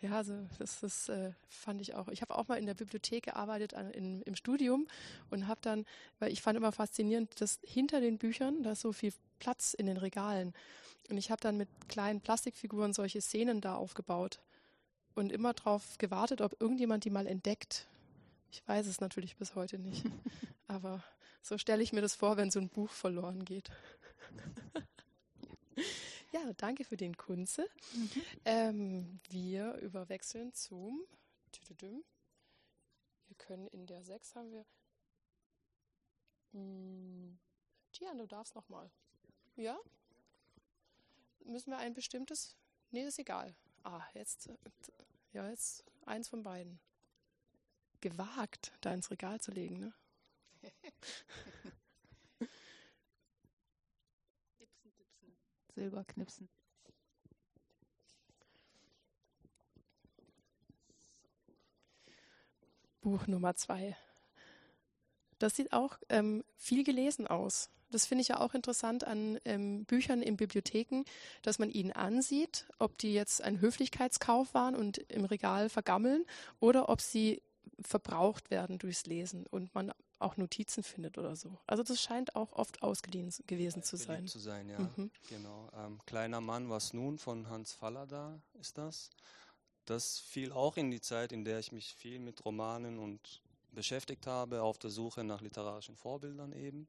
Ja, also das, das äh, fand ich auch. Ich habe auch mal in der Bibliothek gearbeitet an, in, im Studium und habe dann, weil ich fand immer faszinierend, dass hinter den Büchern da ist so viel Platz in den Regalen. Und ich habe dann mit kleinen Plastikfiguren solche Szenen da aufgebaut und immer darauf gewartet, ob irgendjemand die mal entdeckt. Ich weiß es natürlich bis heute nicht. Aber so stelle ich mir das vor, wenn so ein Buch verloren geht. ja, danke für den Kunze. Mhm. Ähm, wir überwechseln zum. Wir können in der 6 haben wir. Hm, Tian, du darfst nochmal. Ja? Müssen wir ein bestimmtes? Nee, ist egal. Ah, jetzt, ja, jetzt eins von beiden. Gewagt, da ins Regal zu legen, ne? Silberknipsen. Buch Nummer zwei. Das sieht auch ähm, viel gelesen aus. Das finde ich ja auch interessant an ähm, Büchern in Bibliotheken, dass man ihnen ansieht, ob die jetzt ein Höflichkeitskauf waren und im Regal vergammeln oder ob sie verbraucht werden durchs Lesen und man auch Notizen findet oder so. Also das scheint auch oft ausgeliehen gewesen zu sein. zu sein, ja. Mhm. Genau. Ähm, Kleiner Mann, was nun von Hans Fallada ist das. Das fiel auch in die Zeit, in der ich mich viel mit Romanen und beschäftigt habe, auf der Suche nach literarischen Vorbildern eben.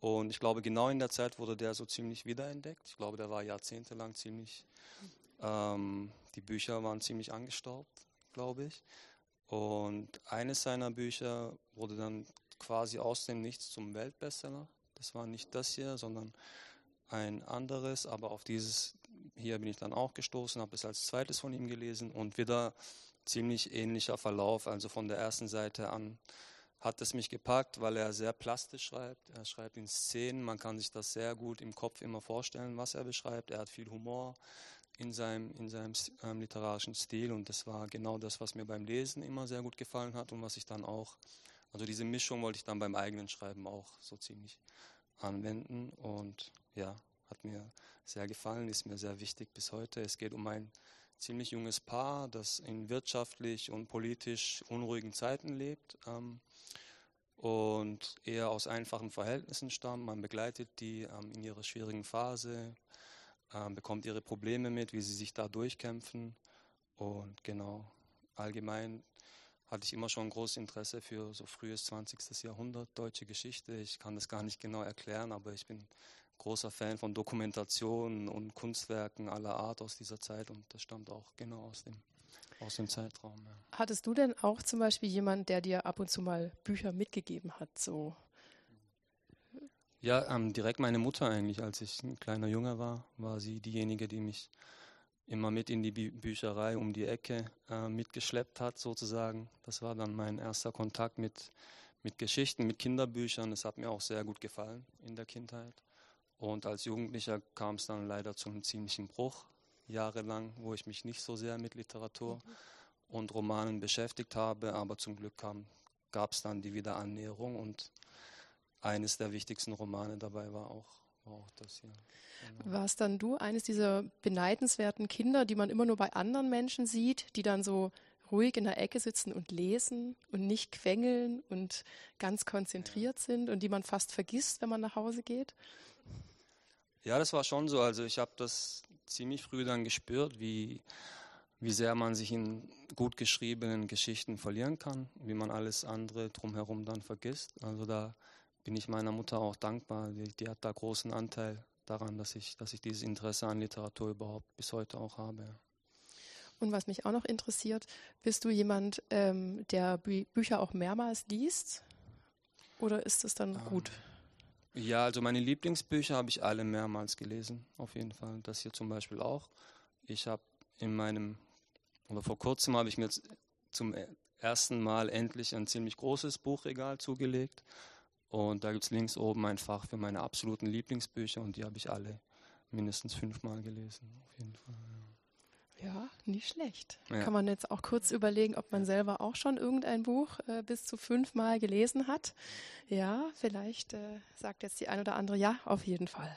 Und ich glaube, genau in der Zeit wurde der so ziemlich wiederentdeckt. Ich glaube, der war jahrzehntelang ziemlich, ähm, die Bücher waren ziemlich angestaubt, glaube ich. Und eines seiner Bücher wurde dann quasi aus dem Nichts zum Weltbestseller. Das war nicht das hier, sondern ein anderes, aber auf dieses hier bin ich dann auch gestoßen, habe es als zweites von ihm gelesen und wieder ziemlich ähnlicher Verlauf. Also von der ersten Seite an hat es mich gepackt, weil er sehr plastisch schreibt. Er schreibt in Szenen, man kann sich das sehr gut im Kopf immer vorstellen, was er beschreibt. Er hat viel Humor in seinem, in seinem ähm, literarischen Stil und das war genau das, was mir beim Lesen immer sehr gut gefallen hat und was ich dann auch, also diese Mischung wollte ich dann beim eigenen Schreiben auch so ziemlich anwenden und ja, hat mir sehr gefallen, ist mir sehr wichtig bis heute. Es geht um ein ziemlich junges Paar, das in wirtschaftlich und politisch unruhigen Zeiten lebt ähm, und eher aus einfachen Verhältnissen stammt. Man begleitet die ähm, in ihrer schwierigen Phase, ähm, bekommt ihre Probleme mit, wie sie sich da durchkämpfen. Und genau, allgemein hatte ich immer schon großes Interesse für so frühes 20. Jahrhundert deutsche Geschichte. Ich kann das gar nicht genau erklären, aber ich bin großer Fan von Dokumentationen und Kunstwerken aller Art aus dieser Zeit und das stammt auch genau aus dem, aus dem Zeitraum. Ja. Hattest du denn auch zum Beispiel jemanden, der dir ab und zu mal Bücher mitgegeben hat? So? Ja, ähm, direkt meine Mutter eigentlich. Als ich ein kleiner Junge war, war sie diejenige, die mich immer mit in die Bü Bücherei um die Ecke äh, mitgeschleppt hat, sozusagen. Das war dann mein erster Kontakt mit, mit Geschichten, mit Kinderbüchern. Das hat mir auch sehr gut gefallen in der Kindheit. Und als Jugendlicher kam es dann leider zu einem ziemlichen Bruch, jahrelang, wo ich mich nicht so sehr mit Literatur mhm. und Romanen beschäftigt habe. Aber zum Glück gab es dann die Wiederannäherung und eines der wichtigsten Romane dabei war auch, war auch das hier. Genau. Warst dann du eines dieser beneidenswerten Kinder, die man immer nur bei anderen Menschen sieht, die dann so ruhig in der Ecke sitzen und lesen und nicht quengeln und ganz konzentriert sind und die man fast vergisst, wenn man nach Hause geht? Ja, das war schon so. Also ich habe das ziemlich früh dann gespürt, wie, wie sehr man sich in gut geschriebenen Geschichten verlieren kann, wie man alles andere drumherum dann vergisst. Also da bin ich meiner Mutter auch dankbar. Die, die hat da großen Anteil daran, dass ich, dass ich dieses Interesse an Literatur überhaupt bis heute auch habe. Und was mich auch noch interessiert, bist du jemand, ähm, der Bü Bücher auch mehrmals liest? Oder ist es dann ähm, gut? Ja, also meine Lieblingsbücher habe ich alle mehrmals gelesen, auf jeden Fall. Das hier zum Beispiel auch. Ich habe in meinem, oder vor kurzem habe ich mir zum ersten Mal endlich ein ziemlich großes Buchregal zugelegt. Und da gibt es links oben ein Fach für meine absoluten Lieblingsbücher und die habe ich alle mindestens fünfmal gelesen, auf jeden Fall. Ja. Ja, nicht schlecht. Ja. Kann man jetzt auch kurz überlegen, ob man selber auch schon irgendein Buch äh, bis zu fünfmal gelesen hat. Ja, vielleicht äh, sagt jetzt die ein oder andere, ja, auf jeden Fall.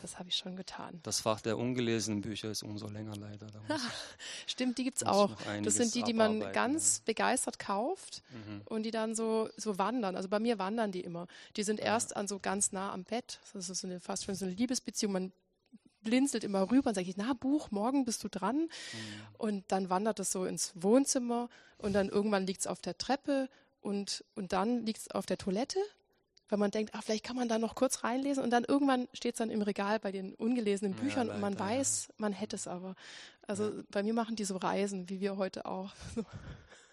Das habe ich schon getan. Das Fach der ungelesenen Bücher ist umso länger leider. Ich, Stimmt, die gibt es auch. Das sind die, die man ganz ja. begeistert kauft mhm. und die dann so, so wandern. Also bei mir wandern die immer. Die sind erst an so ganz nah am Bett. Das ist so eine, fast schon so eine Liebesbeziehung. Man blinzelt immer rüber und sagt, na Buch, morgen bist du dran. Mhm. Und dann wandert es so ins Wohnzimmer und dann irgendwann liegt es auf der Treppe und, und dann liegt es auf der Toilette, weil man denkt, ah, vielleicht kann man da noch kurz reinlesen und dann irgendwann steht es dann im Regal bei den ungelesenen Büchern ja, leider, und man weiß, man hätte es aber. Also ja. bei mir machen die so Reisen, wie wir heute auch.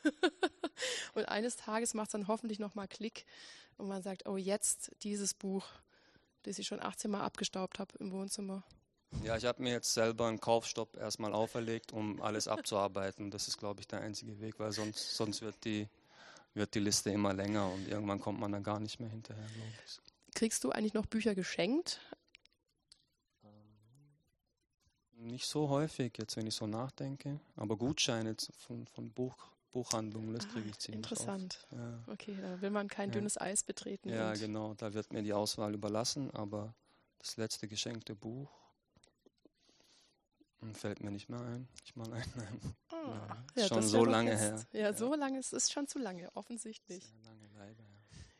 und eines Tages macht es dann hoffentlich nochmal Klick und man sagt, oh jetzt dieses Buch, das ich schon 18 Mal abgestaubt habe im Wohnzimmer. Ja, ich habe mir jetzt selber einen Kaufstopp erstmal auferlegt, um alles abzuarbeiten. Das ist, glaube ich, der einzige Weg, weil sonst, sonst wird, die, wird die Liste immer länger und irgendwann kommt man dann gar nicht mehr hinterher, glaube ich. Kriegst du eigentlich noch Bücher geschenkt? Ähm, nicht so häufig, jetzt wenn ich so nachdenke, aber Gutscheine von, von Buch, Buchhandlungen, das ah, kriege ich ziemlich Interessant. Oft. Ja. Okay, da will man kein ja. dünnes Eis betreten. Ja, genau, da wird mir die Auswahl überlassen, aber das letzte geschenkte Buch Fällt mir nicht mehr ein. Ich mal ein. Nein. Oh, ja, ja, schon so lange jetzt, her. Ja, ja, so lange, es ist schon zu lange, offensichtlich. Sehr lange leider, ja.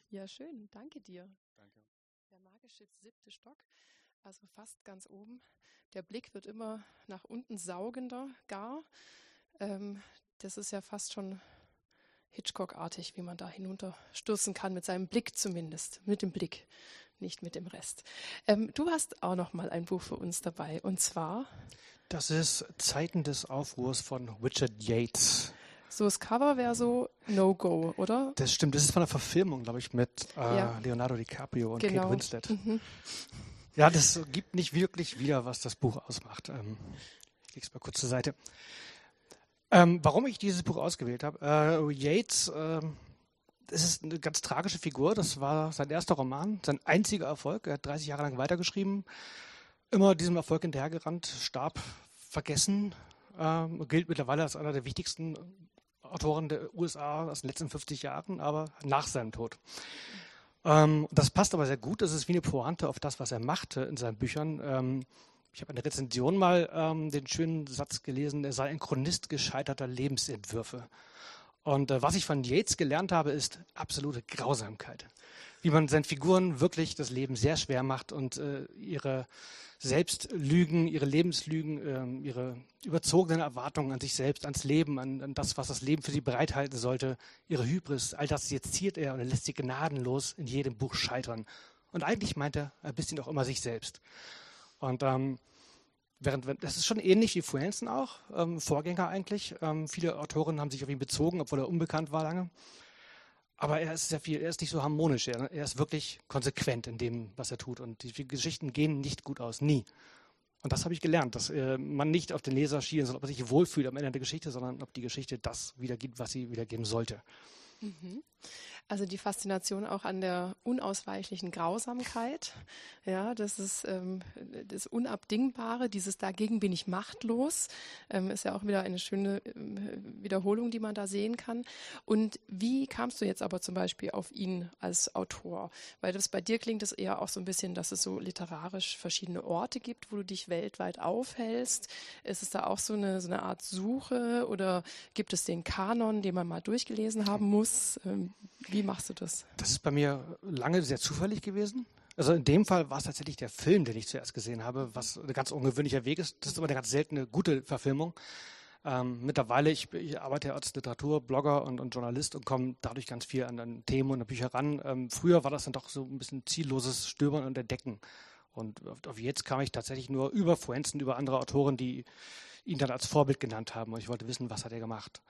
Ja, schön, danke dir. Danke. Der magische siebte Stock, also fast ganz oben. Der Blick wird immer nach unten saugender, gar. Ähm, das ist ja fast schon Hitchcock-artig, wie man da hinunterstürzen kann, mit seinem Blick zumindest, mit dem Blick, nicht mit dem Rest. Ähm, du hast auch noch mal ein Buch für uns dabei, und zwar das ist Zeiten des Aufruhrs von Richard Yates. So, das Cover wäre so No-Go, oder? Das stimmt. Das ist von der Verfilmung, glaube ich, mit äh, ja. Leonardo DiCaprio und genau. Kate Winslet. Mhm. Ja, das gibt nicht wirklich wieder, was das Buch ausmacht. Ähm, ich lege es mal kurz zur Seite. Ähm, warum ich dieses Buch ausgewählt habe? Äh, Yates, äh, das ist eine ganz tragische Figur. Das war sein erster Roman, sein einziger Erfolg. Er hat 30 Jahre lang weitergeschrieben, immer diesem Erfolg hinterhergerannt, starb vergessen, äh, gilt mittlerweile als einer der wichtigsten Autoren der USA aus den letzten 50 Jahren, aber nach seinem Tod. Ähm, das passt aber sehr gut. Das ist wie eine Pointe auf das, was er machte in seinen Büchern. Ähm, ich habe eine Rezension mal ähm, den schönen Satz gelesen, er sei ein Chronist gescheiterter Lebensentwürfe. Und äh, was ich von Yates gelernt habe, ist absolute Grausamkeit. Wie man seinen Figuren wirklich das Leben sehr schwer macht und äh, ihre Selbstlügen, ihre Lebenslügen, äh, ihre überzogenen Erwartungen an sich selbst, ans Leben, an, an, das, was das Leben für sie bereithalten sollte, ihre Hybris, all das seziert er und er lässt sie gnadenlos in jedem Buch scheitern. Und eigentlich meint er ein bisschen auch immer sich selbst. Und ähm, während, das ist schon ähnlich wie Fuensen auch, ähm, Vorgänger eigentlich. Ähm, viele Autoren haben sich auf ihn bezogen, obwohl er unbekannt war lange. Aber er ist sehr viel, er ist nicht so harmonisch. Er, er ist wirklich konsequent in dem, was er tut. Und die Geschichten gehen nicht gut aus, nie. Und das habe ich gelernt, dass äh, man nicht auf den Leser schielen soll, ob er sich wohlfühlt am Ende der Geschichte, sondern ob die Geschichte das wiedergibt, was sie wiedergeben sollte. Mhm. Also die Faszination auch an der unausweichlichen Grausamkeit, ja, das ist ähm, das Unabdingbare, dieses dagegen bin ich machtlos, ähm, ist ja auch wieder eine schöne ähm, Wiederholung, die man da sehen kann. Und wie kamst du jetzt aber zum Beispiel auf ihn als Autor? Weil das bei dir klingt es eher auch so ein bisschen, dass es so literarisch verschiedene Orte gibt, wo du dich weltweit aufhältst. Ist es da auch so eine, so eine Art Suche oder gibt es den Kanon, den man mal durchgelesen haben muss? Ähm, wie machst du das? Das ist bei mir lange sehr zufällig gewesen. Also in dem Fall war es tatsächlich der Film, den ich zuerst gesehen habe, was ein ganz ungewöhnlicher Weg ist. Das ist aber eine ganz seltene gute Verfilmung. Ähm, mittlerweile, ich, ich, arbeite als Literaturblogger und, und Journalist und komme dadurch ganz viel an, an Themen und an Bücher ran. Ähm, früher war das dann doch so ein bisschen zielloses Stöbern und Entdecken. Und auf, auf jetzt kam ich tatsächlich nur über Fuenzen, über andere Autoren, die ihn dann als Vorbild genannt haben. Und ich wollte wissen, was hat er gemacht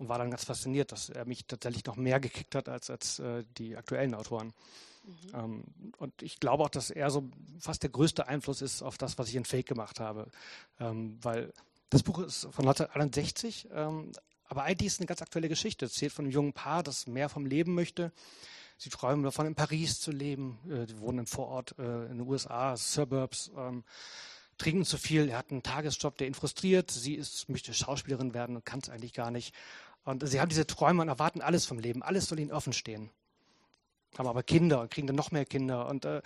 und war dann ganz fasziniert, dass er mich tatsächlich noch mehr gekickt hat als, als äh, die aktuellen Autoren. Mhm. Ähm, und ich glaube auch, dass er so fast der größte Einfluss ist auf das, was ich in Fake gemacht habe. Ähm, weil das Buch ist von 1961, ähm, aber eigentlich ist eine ganz aktuelle Geschichte. Es erzählt von einem jungen Paar, das mehr vom Leben möchte. Sie träumen davon, in Paris zu leben. Äh, die wohnen im Vorort äh, in den USA, Suburbs. Ähm, trinken zu viel. Er hat einen Tagesjob, der ihn frustriert. Sie ist, möchte Schauspielerin werden und kann es eigentlich gar nicht. Und sie haben diese Träume und erwarten alles vom Leben. Alles soll ihnen offen stehen. Haben aber Kinder und kriegen dann noch mehr Kinder. Und äh,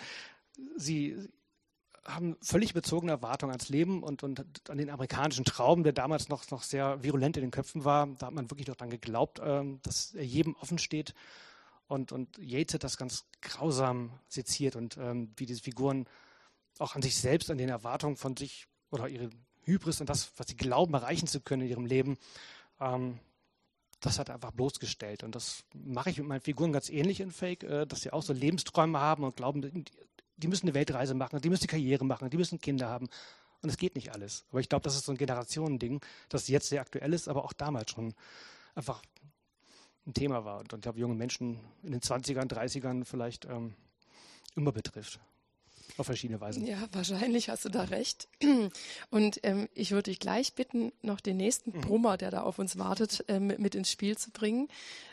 sie haben völlig bezogene Erwartungen ans Leben und, und an den amerikanischen Traum, der damals noch, noch sehr virulent in den Köpfen war. Da hat man wirklich noch daran geglaubt, äh, dass er jedem offen steht. Und, und Yates hat das ganz grausam seziert und ähm, wie diese Figuren auch an sich selbst, an den Erwartungen von sich oder ihre Hybris und das, was sie glauben, erreichen zu können in ihrem Leben, ähm, das hat einfach bloßgestellt. Und das mache ich mit meinen Figuren ganz ähnlich in Fake, äh, dass sie auch so Lebensträume haben und glauben, die müssen eine Weltreise machen, die müssen Karriere machen, die müssen Kinder haben. Und es geht nicht alles. Aber ich glaube, das ist so ein Generationending, das jetzt sehr aktuell ist, aber auch damals schon einfach ein Thema war. Und ich glaube, junge Menschen in den 20ern, 30ern vielleicht ähm, immer betrifft. Auf verschiedene Weisen. Ja, wahrscheinlich hast du da recht. Und ähm, ich würde dich gleich bitten, noch den nächsten mhm. Brummer, der da auf uns wartet, ähm, mit ins Spiel zu bringen.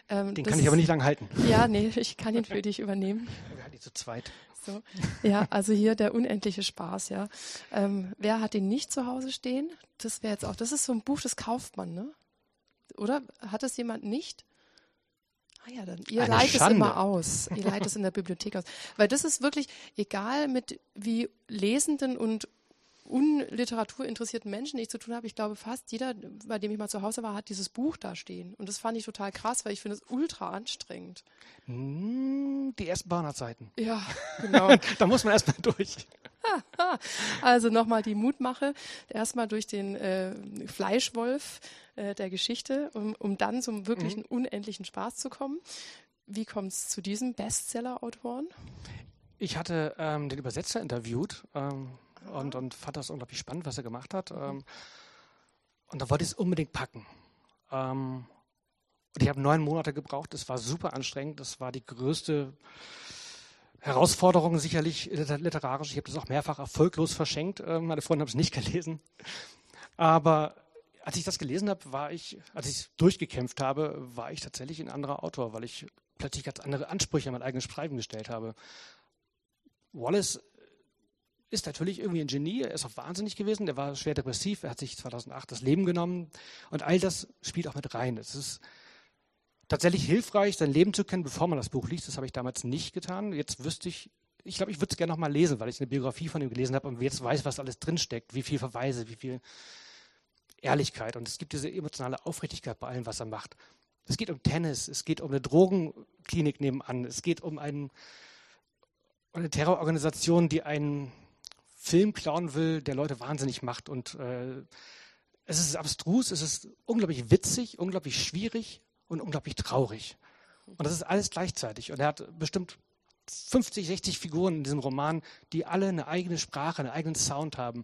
Ähm, den kann ich aber nicht lang halten. Ja, nee, ich kann ihn für dich übernehmen. Wir halten die zu zweit. So. Ja, also hier der unendliche Spaß, ja. Ähm, wer hat den nicht zu Hause stehen? Das wäre jetzt auch, das ist so ein Buch, das kauft man, ne? Oder hat es jemand nicht? Ah ja, dann ihr leitet es immer aus. Ihr leitet es in der Bibliothek aus. Weil das ist wirklich, egal mit wie Lesenden und unliteraturinteressierten Menschen, die ich zu tun habe, ich glaube fast jeder, bei dem ich mal zu Hause war, hat dieses Buch da stehen. Und das fand ich total krass, weil ich finde es ultra anstrengend. Hm, die ersten Seiten. Ja, genau. da muss man erstmal durch. also nochmal die Mutmache. Erstmal durch den äh, Fleischwolf äh, der Geschichte, um, um dann zum wirklichen mhm. unendlichen Spaß zu kommen. Wie kommt es zu diesem Bestseller-Autoren? Ich hatte ähm, den Übersetzer interviewt ähm, und, und, fand das unglaublich spannend, was er gemacht hat. Mhm. Ähm, und da wollte ich es unbedingt packen. Ähm, und ich habe neun Monate gebraucht. Es war super anstrengend. Das war die größte Herausforderungen sicherlich literarisch. Ich habe das auch mehrfach erfolglos verschenkt. Ähm, meine Freunde haben es nicht gelesen. Aber als ich das gelesen habe, war ich, als ich durchgekämpft habe, war ich tatsächlich ein anderer Autor, weil ich plötzlich ganz andere Ansprüche an mein eigenes Schreiben gestellt habe. Wallace ist natürlich irgendwie ein Genie, er ist auch wahnsinnig gewesen, der war schwer depressiv, er hat sich 2008 das Leben genommen und all das spielt auch mit rein. Es ist tatsächlich hilfreich, sein Leben zu kennen, bevor man das Buch liest. Das habe ich damals nicht getan. Jetzt wüsste ich, ich glaube, ich würde es gerne nochmal lesen, weil ich eine Biografie von ihm gelesen habe und jetzt weiß, was alles drinsteckt, wie viel Verweise, wie viel Ehrlichkeit. Und es gibt diese emotionale Aufrichtigkeit bei allem, was er macht. Es geht um Tennis, es geht um eine Drogenklinik nebenan, es geht um einen, eine Terrororganisation, die einen Film klauen will, der Leute wahnsinnig macht. Und äh, es ist abstrus, es ist unglaublich witzig, unglaublich schwierig und unglaublich traurig. Und das ist alles gleichzeitig. Und er hat bestimmt 50, 60 Figuren in diesem Roman, die alle eine eigene Sprache, einen eigenen Sound haben.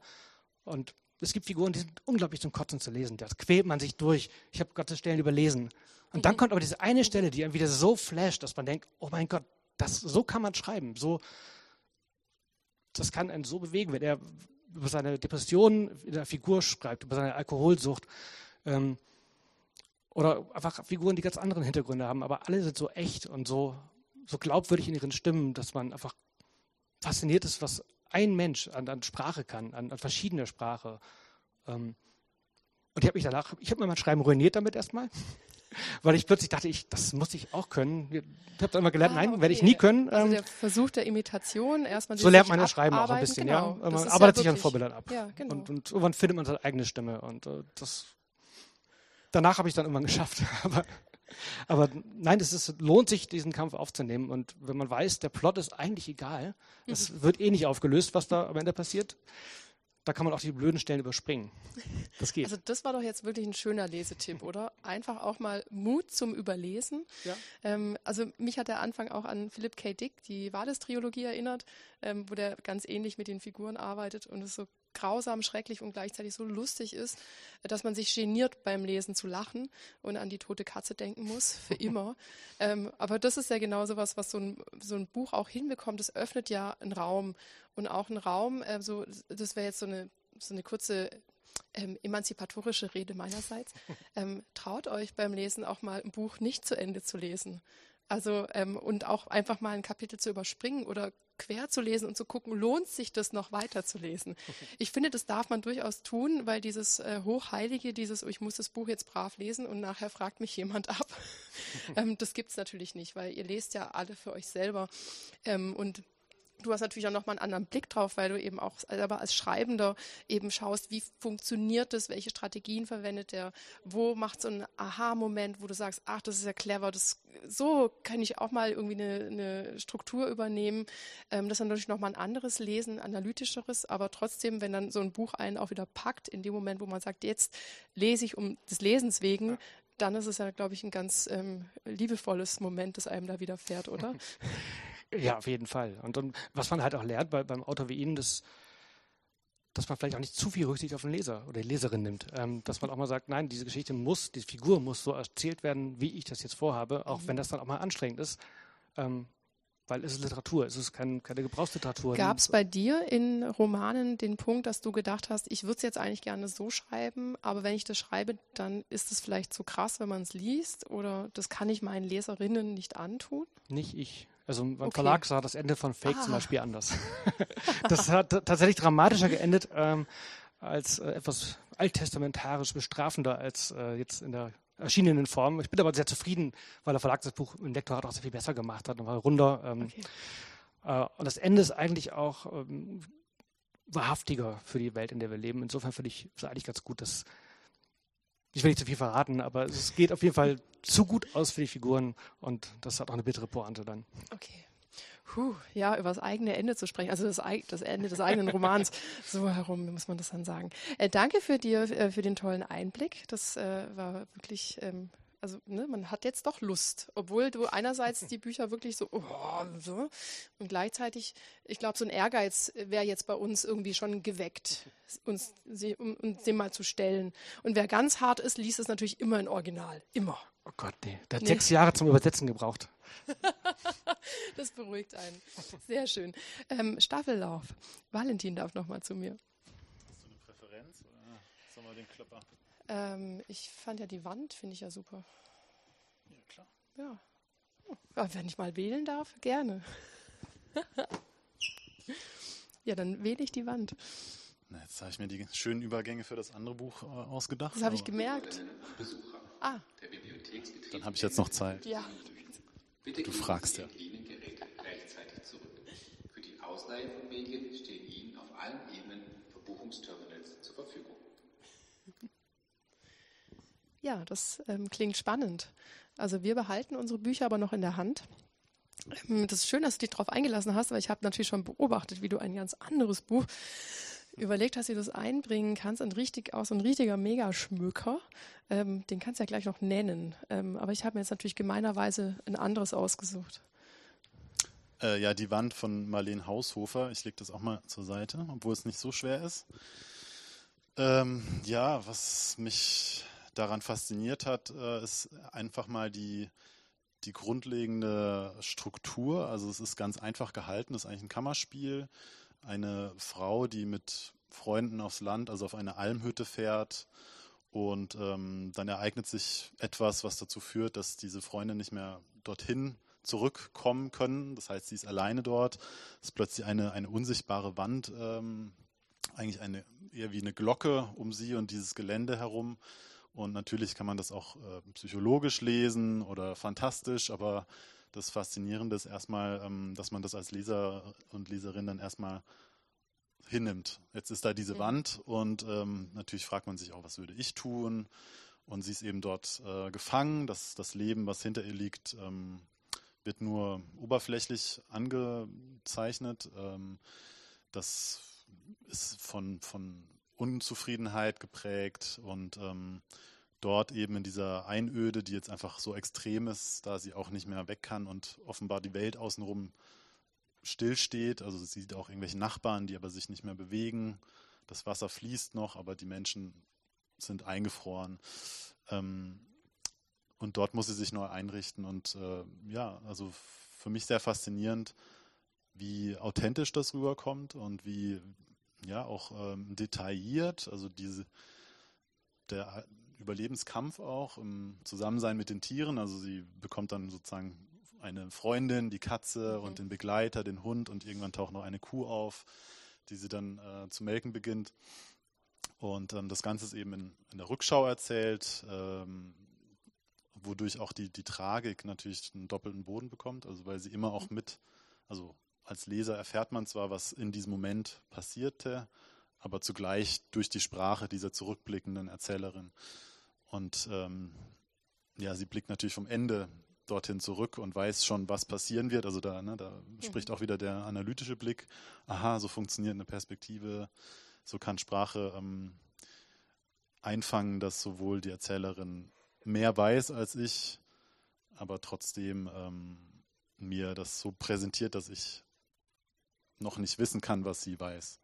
Und es gibt Figuren, die sind unglaublich zum Kotzen zu lesen. Da quält man sich durch. Ich habe Gottes Stellen überlesen. Und dann mhm. kommt aber diese eine Stelle, die einem wieder so flasht, dass man denkt, oh mein Gott, das, so kann man schreiben. So, das kann einen so bewegen, wenn er über seine Depression in der Figur schreibt, über seine Alkoholsucht. Ähm, oder einfach Figuren, die ganz anderen Hintergründe haben, aber alle sind so echt und so, so glaubwürdig in ihren Stimmen, dass man einfach fasziniert ist, was ein Mensch an, an Sprache kann, an, an verschiedener Sprache. Ähm, und ich habe mich danach, ich habe mir mein Schreiben ruiniert damit erstmal, weil ich plötzlich dachte, ich, das muss ich auch können. Ich habe dann immer gelernt, ah, nein, okay. werde ich nie können. Also ähm, der Versuch der Imitation, erstmal So lernt man das Schreiben auch ein bisschen, genau. ja. Man arbeitet ja sich an Vorbildern ab. Ja, genau. und, und irgendwann findet man seine eigene Stimme und äh, das danach habe ich dann irgendwann geschafft. Aber, aber nein, es ist, lohnt sich, diesen Kampf aufzunehmen. Und wenn man weiß, der Plot ist eigentlich egal, es mhm. wird eh nicht aufgelöst, was da am Ende passiert, da kann man auch die blöden Stellen überspringen. Das geht. Also das war doch jetzt wirklich ein schöner Lesetipp, oder? Einfach auch mal Mut zum Überlesen. Ja. Ähm, also mich hat der Anfang auch an Philip K. Dick, die Wales-Trilogie erinnert, ähm, wo der ganz ähnlich mit den Figuren arbeitet und es so grausam, schrecklich und gleichzeitig so lustig ist, dass man sich geniert beim Lesen zu lachen und an die tote Katze denken muss, für immer. ähm, aber das ist ja genau so was, was so ein, so ein Buch auch hinbekommt. Es öffnet ja einen Raum und auch einen Raum, äh, so, das wäre jetzt so eine, so eine kurze ähm, emanzipatorische Rede meinerseits. Ähm, traut euch beim Lesen auch mal ein Buch nicht zu Ende zu lesen. Also ähm, und auch einfach mal ein Kapitel zu überspringen oder quer zu lesen und zu gucken, lohnt sich das noch weiter zu lesen. Ich finde, das darf man durchaus tun, weil dieses äh, Hochheilige, dieses, oh, ich muss das Buch jetzt brav lesen und nachher fragt mich jemand ab, ähm, das gibt's natürlich nicht, weil ihr lest ja alle für euch selber. Ähm, und Du hast natürlich auch nochmal einen anderen Blick drauf, weil du eben auch selber als Schreibender eben schaust, wie funktioniert das, welche Strategien verwendet er, wo macht so ein Aha-Moment, wo du sagst, ach, das ist ja clever, das, so kann ich auch mal irgendwie eine, eine Struktur übernehmen. Ähm, das ist natürlich nochmal ein anderes Lesen, analytischeres, aber trotzdem, wenn dann so ein Buch einen auch wieder packt, in dem Moment, wo man sagt, jetzt lese ich um des Lesens wegen, ja. dann ist es ja, glaube ich, ein ganz ähm, liebevolles Moment, das einem da widerfährt, oder? Ja, auf jeden Fall. Und, und was man halt auch lernt bei, beim Autor wie Ihnen, das, dass man vielleicht auch nicht zu viel Rücksicht auf den Leser oder die Leserin nimmt. Ähm, dass man auch mal sagt, nein, diese Geschichte muss, diese Figur muss so erzählt werden, wie ich das jetzt vorhabe, auch mhm. wenn das dann auch mal anstrengend ist. Ähm, weil es ist Literatur, es ist kein, keine Gebrauchsliteratur. Gab es bei dir in Romanen den Punkt, dass du gedacht hast, ich würde es jetzt eigentlich gerne so schreiben, aber wenn ich das schreibe, dann ist es vielleicht zu krass, wenn man es liest oder das kann ich meinen Leserinnen nicht antun? Nicht ich. Also beim okay. Verlag sah das Ende von Fake ah. zum Beispiel anders. das hat tatsächlich dramatischer geendet ähm, als äh, etwas alttestamentarisch bestrafender als äh, jetzt in der erschienenen Form. Ich bin aber sehr zufrieden, weil der Verlag das Buch im Lektorat auch sehr viel besser gemacht hat und war runder. Ähm, okay. äh, und das Ende ist eigentlich auch ähm, wahrhaftiger für die Welt, in der wir leben. Insofern finde ich es eigentlich ganz gut, dass ich will nicht zu viel verraten, aber es geht auf jeden Fall zu gut aus für die Figuren und das hat auch eine bittere Pointe dann. Okay. Puh, ja, über das eigene Ende zu sprechen, also das, das Ende des eigenen Romans, so herum muss man das dann sagen. Äh, danke für dir, äh, für den tollen Einblick. Das äh, war wirklich ähm, also ne, man hat jetzt doch Lust, obwohl du einerseits die Bücher wirklich so, oh, so und gleichzeitig, ich glaube, so ein Ehrgeiz wäre jetzt bei uns irgendwie schon geweckt, uns sie, um, um dem mal zu stellen. Und wer ganz hart ist, liest es natürlich immer in Original, immer. Oh Gott, nee. Der hat nee. sechs Jahre zum Übersetzen gebraucht. das beruhigt einen. Sehr schön. Ähm, Staffellauf. Valentin darf noch mal zu mir. Hast du eine Präferenz oder sollen wir den Klopper? Ähm, ich fand ja die Wand, finde ich ja super. Ja, klar. Ja. ja. Wenn ich mal wählen darf, gerne. ja, dann wähle ich die Wand. Na, jetzt habe ich mir die schönen Übergänge für das andere Buch äh, ausgedacht. Das habe ich gemerkt. Ah. Dann habe ich jetzt noch Zeit. Ja. Bitte du fragst ja. rechtzeitig zurück. Für die Ausleihe von Medien stehen Ihnen auf allen Ebenen Verbuchungsterminals zur Verfügung. Ja, das ähm, klingt spannend. Also wir behalten unsere Bücher aber noch in der Hand. Ähm, das ist schön, dass du dich darauf eingelassen hast, weil ich habe natürlich schon beobachtet, wie du ein ganz anderes Buch überlegt hast, wie du das einbringen kannst. Und richtig aus, ein richtiger Megaschmücker. Ähm, den kannst du ja gleich noch nennen. Ähm, aber ich habe mir jetzt natürlich gemeinerweise ein anderes ausgesucht. Äh, ja, die Wand von Marlene Haushofer. Ich lege das auch mal zur Seite, obwohl es nicht so schwer ist. Ähm, ja, was mich daran fasziniert hat, äh, ist einfach mal die, die grundlegende Struktur. Also es ist ganz einfach gehalten, es ist eigentlich ein Kammerspiel. Eine Frau, die mit Freunden aufs Land, also auf eine Almhütte fährt. Und ähm, dann ereignet sich etwas, was dazu führt, dass diese Freunde nicht mehr dorthin zurückkommen können. Das heißt, sie ist alleine dort. Es ist plötzlich eine, eine unsichtbare Wand, ähm, eigentlich eine, eher wie eine Glocke um sie und dieses Gelände herum. Und natürlich kann man das auch äh, psychologisch lesen oder fantastisch, aber das Faszinierende ist erstmal, ähm, dass man das als Leser und Leserin dann erstmal hinnimmt. Jetzt ist da diese mhm. Wand und ähm, natürlich fragt man sich auch, was würde ich tun? Und sie ist eben dort äh, gefangen. Das, das Leben, was hinter ihr liegt, ähm, wird nur oberflächlich angezeichnet. Ähm, das ist von, von Unzufriedenheit geprägt und ähm, dort eben in dieser Einöde, die jetzt einfach so extrem ist, da sie auch nicht mehr weg kann und offenbar die Welt außenrum stillsteht. Also sie sieht auch irgendwelche Nachbarn, die aber sich nicht mehr bewegen. Das Wasser fließt noch, aber die Menschen sind eingefroren. Ähm, und dort muss sie sich neu einrichten. Und äh, ja, also für mich sehr faszinierend, wie authentisch das rüberkommt und wie, ja auch ähm, detailliert, also diese der Überlebenskampf auch im Zusammensein mit den Tieren. Also sie bekommt dann sozusagen eine Freundin, die Katze mhm. und den Begleiter, den Hund und irgendwann taucht noch eine Kuh auf, die sie dann äh, zu melken beginnt. Und ähm, das Ganze ist eben in, in der Rückschau erzählt, ähm, wodurch auch die, die Tragik natürlich einen doppelten Boden bekommt, also weil sie immer auch mhm. mit, also als Leser erfährt man zwar, was in diesem Moment passierte, aber zugleich durch die Sprache dieser zurückblickenden Erzählerin. Und ähm, ja, sie blickt natürlich vom Ende dorthin zurück und weiß schon, was passieren wird. Also da, ne, da mhm. spricht auch wieder der analytische Blick. Aha, so funktioniert eine Perspektive, so kann Sprache ähm, einfangen, dass sowohl die Erzählerin mehr weiß als ich, aber trotzdem ähm, mir das so präsentiert, dass ich noch nicht wissen kann, was sie weiß.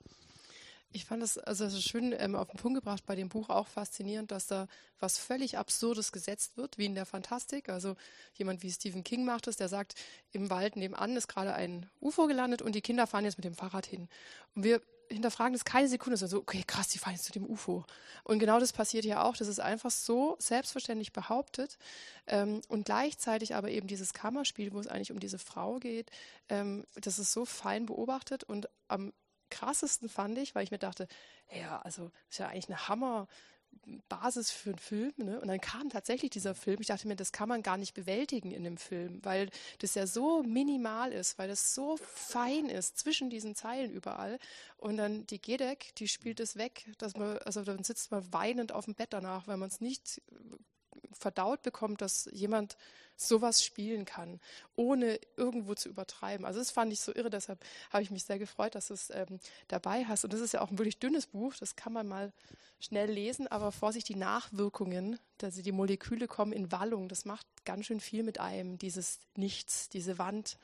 Ich fand es also das schön ähm, auf den Punkt gebracht bei dem Buch auch faszinierend, dass da was völlig Absurdes gesetzt wird, wie in der Fantastik. Also jemand wie Stephen King macht es, der sagt, im Wald nebenan ist gerade ein UFO gelandet und die Kinder fahren jetzt mit dem Fahrrad hin. Und wir hinterfragen das keine Sekunde, so, also, okay, krass, die fahren jetzt zu dem UFO. Und genau das passiert ja auch. Das ist einfach so selbstverständlich behauptet. Ähm, und gleichzeitig aber eben dieses Kammerspiel, wo es eigentlich um diese Frau geht, ähm, das ist so fein beobachtet und am krassesten fand ich, weil ich mir dachte, ja, also ist ja eigentlich eine Hammer. Basis für einen Film. Ne? Und dann kam tatsächlich dieser Film. Ich dachte mir, das kann man gar nicht bewältigen in dem Film, weil das ja so minimal ist, weil das so fein ist zwischen diesen Zeilen überall. Und dann die Gedek, die spielt es weg, dass man, also dann sitzt man weinend auf dem Bett danach, weil man es nicht verdaut bekommt, dass jemand sowas spielen kann, ohne irgendwo zu übertreiben. Also das fand ich so irre, deshalb habe ich mich sehr gefreut, dass du es ähm, dabei hast. Und das ist ja auch ein wirklich dünnes Buch, das kann man mal schnell lesen, aber Vorsicht, die Nachwirkungen, also die Moleküle kommen in Wallung, das macht ganz schön viel mit einem, dieses Nichts, diese Wand,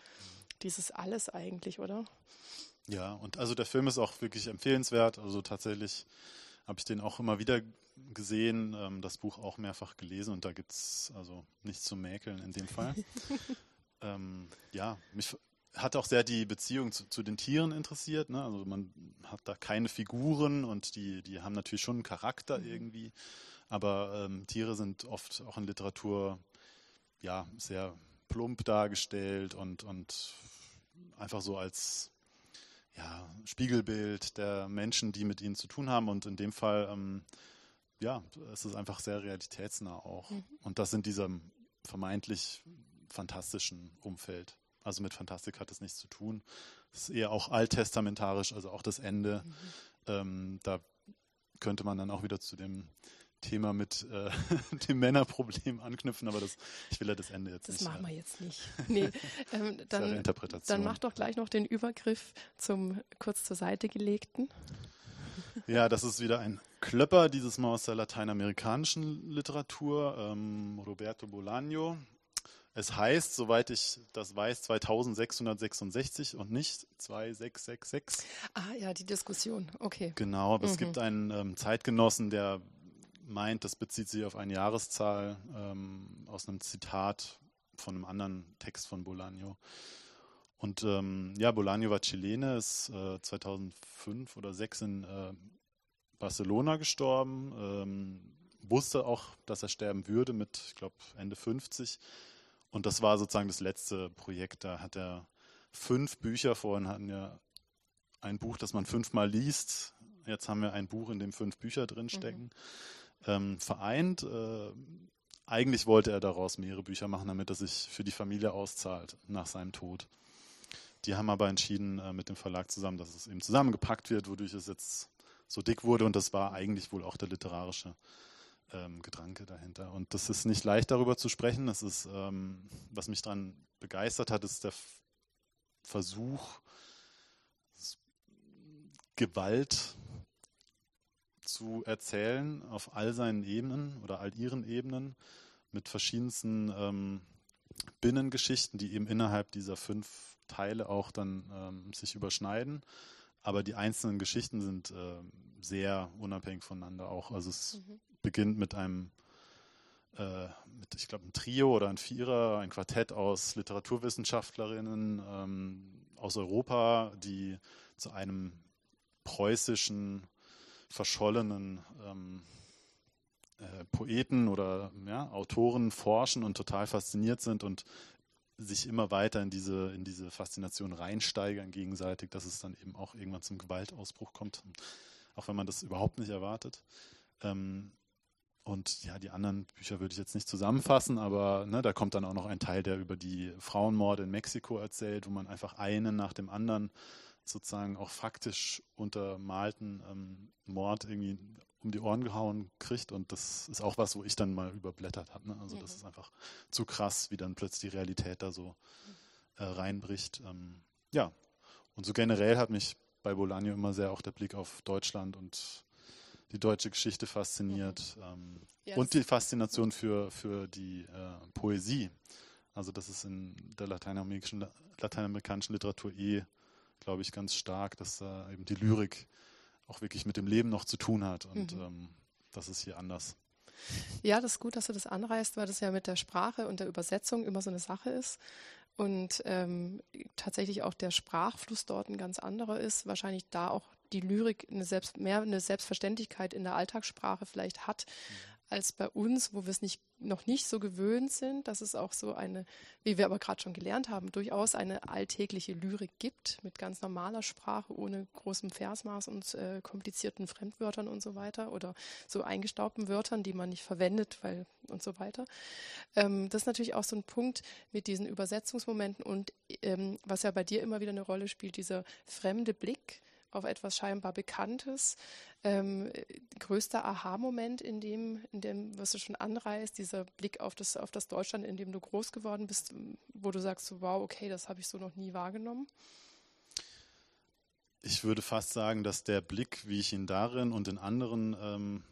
dieses Alles eigentlich, oder? Ja, und also der Film ist auch wirklich empfehlenswert. Also tatsächlich habe ich den auch immer wieder gesehen, ähm, das Buch auch mehrfach gelesen und da gibt es also nichts zu mäkeln in dem Fall. ähm, ja, mich hat auch sehr die Beziehung zu, zu den Tieren interessiert. Ne? Also man hat da keine Figuren und die, die haben natürlich schon einen Charakter mhm. irgendwie. Aber ähm, Tiere sind oft auch in Literatur ja sehr plump dargestellt und, und einfach so als ja, Spiegelbild der Menschen, die mit ihnen zu tun haben. Und in dem Fall, ähm, ja, es ist einfach sehr realitätsnah auch. Mhm. Und das in diesem vermeintlich fantastischen Umfeld. Also mit Fantastik hat es nichts zu tun. Es ist eher auch alttestamentarisch, also auch das Ende. Mhm. Ähm, da könnte man dann auch wieder zu dem Thema mit äh, dem Männerproblem anknüpfen, aber das, ich will ja das Ende jetzt das nicht. Das machen wir jetzt nicht. Nee, ähm, dann, dann mach doch gleich noch den Übergriff zum kurz zur Seite gelegten. Ja, das ist wieder ein Klöpper, dieses Mal aus der lateinamerikanischen Literatur, ähm, Roberto Bolaño. Es heißt, soweit ich das weiß, 2666 und nicht 2666. Ah ja, die Diskussion, okay. Genau, aber mhm. es gibt einen ähm, Zeitgenossen, der meint, das bezieht sich auf eine Jahreszahl ähm, aus einem Zitat von einem anderen Text von Bolaño. Und ähm, ja, Bolaño war Chilene, ist äh, 2005 oder 2006 in äh, Barcelona gestorben, ähm, wusste auch, dass er sterben würde mit, ich glaube, Ende 50. Und das war sozusagen das letzte Projekt. Da hat er fünf Bücher, vorhin hatten wir ein Buch, das man fünfmal liest. Jetzt haben wir ein Buch, in dem fünf Bücher drinstecken. Mhm ähm, vereint. Äh, eigentlich wollte er daraus mehrere Bücher machen, damit er sich für die Familie auszahlt nach seinem Tod. Die haben aber entschieden äh, mit dem Verlag zusammen, dass es eben zusammengepackt wird, wodurch es jetzt so dick wurde. Und das war eigentlich wohl auch der literarische ähm, Gedanke dahinter. Und das ist nicht leicht darüber zu sprechen. Das ist, ähm, was mich daran begeistert hat, ist der Versuch, Gewalt zu erzählen auf all seinen Ebenen oder all ihren Ebenen mit verschiedensten ähm, Binnengeschichten, die eben innerhalb dieser fünf Teile auch dann ähm, sich überschneiden. Aber die einzelnen Geschichten sind äh, sehr unabhängig voneinander auch. Also es mhm. beginnt mit einem, äh, mit, ich glaube, ein Trio oder ein Vierer, ein Quartett aus Literaturwissenschaftlerinnen ähm, aus Europa, die zu einem preußischen verschollenen ähm, äh, Poeten oder ja, Autoren forschen und total fasziniert sind und sich immer weiter in diese, in diese Faszination reinsteigern gegenseitig, dass es dann eben auch irgendwann zum Gewaltausbruch kommt, auch wenn man das überhaupt nicht erwartet. Ähm, und ja, die anderen Bücher würde ich jetzt nicht zusammenfassen, aber ne, da kommt dann auch noch ein Teil, der über die Frauenmorde in Mexiko erzählt, wo man einfach einen nach dem anderen sozusagen auch faktisch untermalten ähm, Mord irgendwie um die Ohren gehauen kriegt. Und das ist auch was, wo ich dann mal überblättert habe. Ne? Also mhm. das ist einfach zu krass, wie dann plötzlich die Realität da so äh, reinbricht. Ähm, ja, und so generell hat mich bei Bolaño immer sehr auch der Blick auf Deutschland und die deutsche Geschichte fasziniert. Mhm. Ähm, yes. Und die Faszination für, für die äh, Poesie. Also das ist in der lateinamerikanischen, lateinamerikanischen Literatur eh glaube ich, ganz stark, dass äh, eben die Lyrik auch wirklich mit dem Leben noch zu tun hat. Und mhm. ähm, das ist hier anders. Ja, das ist gut, dass du das anreißt, weil das ja mit der Sprache und der Übersetzung immer so eine Sache ist. Und ähm, tatsächlich auch der Sprachfluss dort ein ganz anderer ist. Wahrscheinlich da auch die Lyrik eine selbst, mehr eine Selbstverständlichkeit in der Alltagssprache vielleicht hat, mhm als bei uns, wo wir es nicht, noch nicht so gewöhnt sind, dass es auch so eine, wie wir aber gerade schon gelernt haben, durchaus eine alltägliche Lyrik gibt mit ganz normaler Sprache, ohne großem Versmaß und äh, komplizierten Fremdwörtern und so weiter oder so eingestaubten Wörtern, die man nicht verwendet, weil und so weiter. Ähm, das ist natürlich auch so ein Punkt mit diesen Übersetzungsmomenten und ähm, was ja bei dir immer wieder eine Rolle spielt, dieser fremde Blick auf etwas scheinbar Bekanntes, Ähm, größter Aha-Moment in dem, in dem, was du schon anreißt, dieser Blick auf das, auf das Deutschland, in dem du groß geworden bist, wo du sagst, so, wow, okay, das habe ich so noch nie wahrgenommen? Ich würde fast sagen, dass der Blick, wie ich ihn darin und in anderen ähm,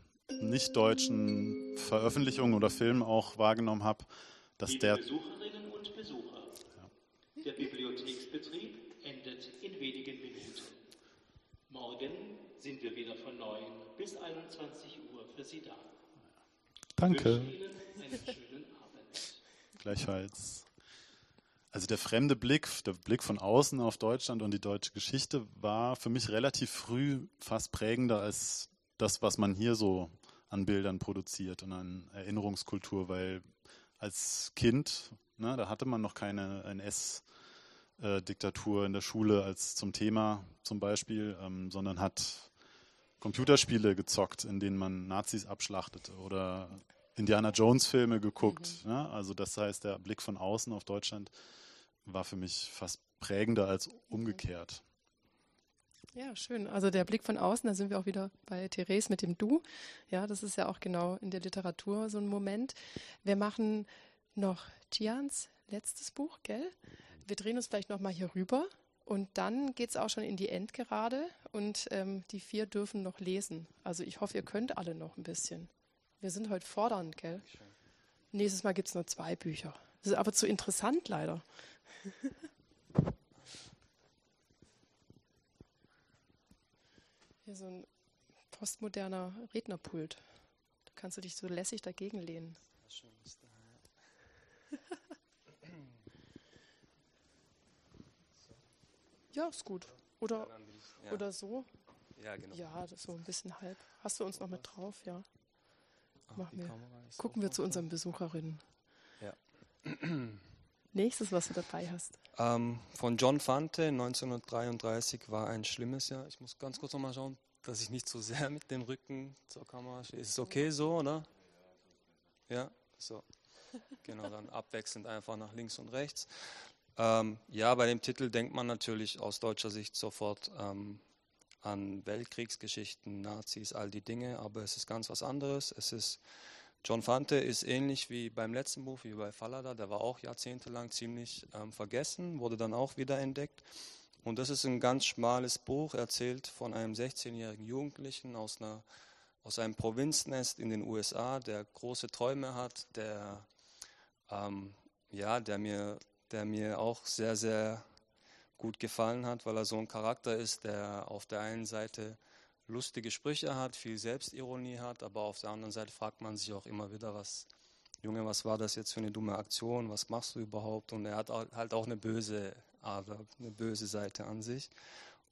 nicht-deutschen Veröffentlichungen oder Filmen auch wahrgenommen habe, dass Liebe der. Besucherinnen und Besucher, der Bibliotheksbetrieb endet in wenigen Minuten. Morgen sind wir wieder von 9 bis 21 Uhr für Sie da. Danke. Gleichfalls. Also der fremde Blick, der Blick von außen auf Deutschland und die deutsche Geschichte war für mich relativ früh fast prägender als das, was man hier so an Bildern produziert und an Erinnerungskultur, weil als Kind, ne, da hatte man noch keine NS-Diktatur in der Schule als zum Thema zum Beispiel, ähm, sondern hat Computerspiele gezockt, in denen man Nazis abschlachtete oder Indiana Jones-Filme geguckt. Mhm. Ne? Also das heißt, der Blick von außen auf Deutschland war für mich fast prägender als umgekehrt. Ja, schön. Also der Blick von außen, da sind wir auch wieder bei Therese mit dem Du. Ja, das ist ja auch genau in der Literatur so ein Moment. Wir machen noch Tians letztes Buch, gell? Wir drehen uns vielleicht nochmal hier rüber und dann geht es auch schon in die Endgerade und ähm, die vier dürfen noch lesen. Also ich hoffe, ihr könnt alle noch ein bisschen. Wir sind heute fordernd, gell? Nächstes Mal gibt es nur zwei Bücher. Das ist aber zu interessant leider. Hier so ein postmoderner Rednerpult. Da kannst du dich so lässig dagegen lehnen. Ja, ist gut. Oder, Ja. oder so. Ja, genau. Ja, so ein bisschen halb. Hast du uns noch mit drauf? Ja. Ach, machen die wir. Kamera ist Gucken so wir zu unseren Besucherinnen. Ja. Nächstes, was du dabei hast. Ähm, von John Fante 1933 war ein schlimmes Jahr. Ich muss ganz kurz nochmal schauen, dass ich nicht zu sehr mit dem Rücken zur Kamera stehe. Ist es okay so, oder? Ja, so. Genau, dann abwechselnd einfach nach links und rechts. Ähm, ja, bei dem Titel denkt man natürlich aus deutscher Sicht sofort ähm, an Weltkriegsgeschichten, Nazis, all die Dinge, aber es ist ganz was anderes. Es ist John Fante ist ähnlich wie beim letzten Buch, wie bei Fallada, der war auch jahrzehntelang ziemlich ähm, vergessen, wurde dann auch wieder entdeckt. Und das ist ein ganz schmales Buch, erzählt von einem 16-jährigen Jugendlichen aus, einer, aus einem Provinznest in den USA, der große Träume hat, der, ähm, ja, der, mir, der mir auch sehr, sehr gut gefallen hat, weil er so ein Charakter ist, der auf der einen Seite lustige Sprüche hat, viel Selbstironie hat, aber auf der anderen Seite fragt man sich auch immer wieder, was, Junge, was war das jetzt für eine dumme Aktion, was machst du überhaupt? Und er hat halt auch eine böse Ader, eine böse Seite an sich.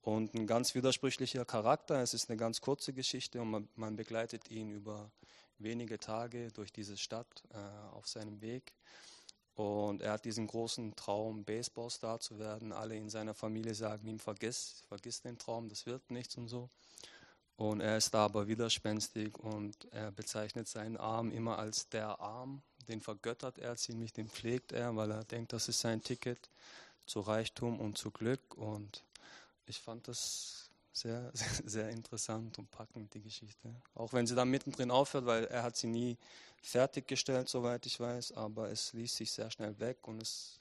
Und ein ganz widersprüchlicher Charakter. Es ist eine ganz kurze Geschichte und man, man begleitet ihn über wenige Tage durch diese Stadt äh, auf seinem Weg. Und er hat diesen großen Traum, Baseballstar zu werden. Alle in seiner Familie sagen ihm, vergiss, vergiss den Traum, das wird nichts und so. Und er ist da aber widerspenstig und er bezeichnet seinen Arm immer als der Arm. Den vergöttert er ziemlich, den pflegt er, weil er denkt, das ist sein Ticket zu Reichtum und zu Glück. Und ich fand das sehr, sehr, sehr interessant und packend, die Geschichte. Auch wenn sie dann mittendrin aufhört, weil er hat sie nie fertiggestellt, soweit ich weiß, aber es ließ sich sehr schnell weg und es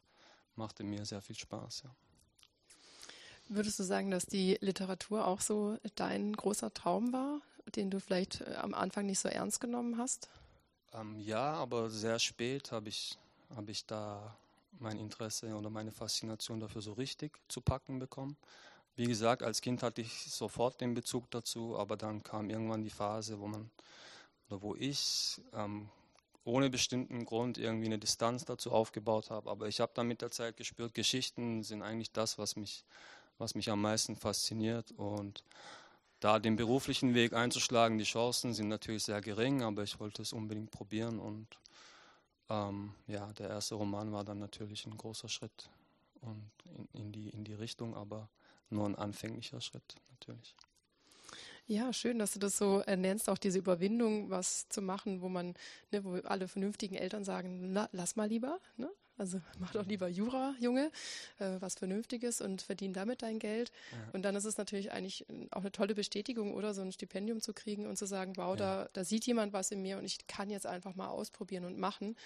machte mir sehr viel Spaß. Ja. Würdest du sagen, dass die Literatur auch so dein großer Traum war, den du vielleicht äh, am Anfang nicht so ernst genommen hast? Ähm, ja, aber sehr spät habe ich, hab ich da mein Interesse oder meine Faszination dafür so richtig zu packen bekommen. Wie gesagt, als Kind hatte ich sofort den Bezug dazu, aber dann kam irgendwann die Phase, wo man oder wo ich ähm, ohne bestimmten Grund irgendwie eine Distanz dazu aufgebaut habe. Aber ich habe dann mit der Zeit gespürt, Geschichten sind eigentlich das, was mich was mich am meisten fasziniert. Und da den beruflichen Weg einzuschlagen, die Chancen sind natürlich sehr gering, aber ich wollte es unbedingt probieren. Und ähm, ja, der erste Roman war dann natürlich ein großer Schritt und in, in, die, in die Richtung, aber nur ein anfänglicher Schritt natürlich. Ja, schön, dass du das so äh, nennst, auch diese Überwindung, was zu machen, wo man, ne, wo alle vernünftigen Eltern sagen, na, lass mal lieber, ne? Also mach doch lieber Jura, Junge, äh, was Vernünftiges und verdien damit dein Geld. Ja. Und dann ist es natürlich eigentlich auch eine tolle Bestätigung, oder so ein Stipendium zu kriegen und zu sagen, wow, ja. da, da sieht jemand was in mir und ich kann jetzt einfach mal ausprobieren und machen.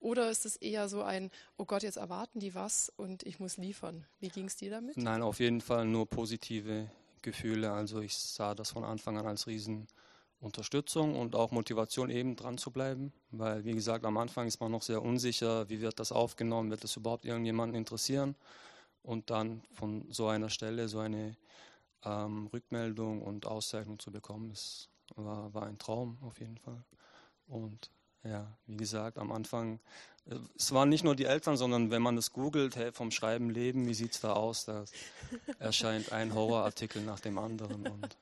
Oder ist es eher so ein, oh Gott, jetzt erwarten die was und ich muss liefern? Wie ging es dir damit? Nein, auf jeden Fall nur positive Gefühle. Also ich sah das von Anfang an als Riesenunterstützung und auch Motivation eben dran zu bleiben, weil wie gesagt, am Anfang ist man noch sehr unsicher, wie wird das aufgenommen, wird das überhaupt irgendjemanden interessieren und dann von so einer Stelle so eine ähm, Rückmeldung und Auszeichnung zu bekommen, das war, war ein Traum auf jeden Fall. Und ja, wie gesagt, am Anfang, äh, es waren nicht nur die Eltern, sondern wenn man das googelt, hey, vom Schreiben leben, wie sieht es da aus? Da erscheint ein Horrorartikel nach dem anderen und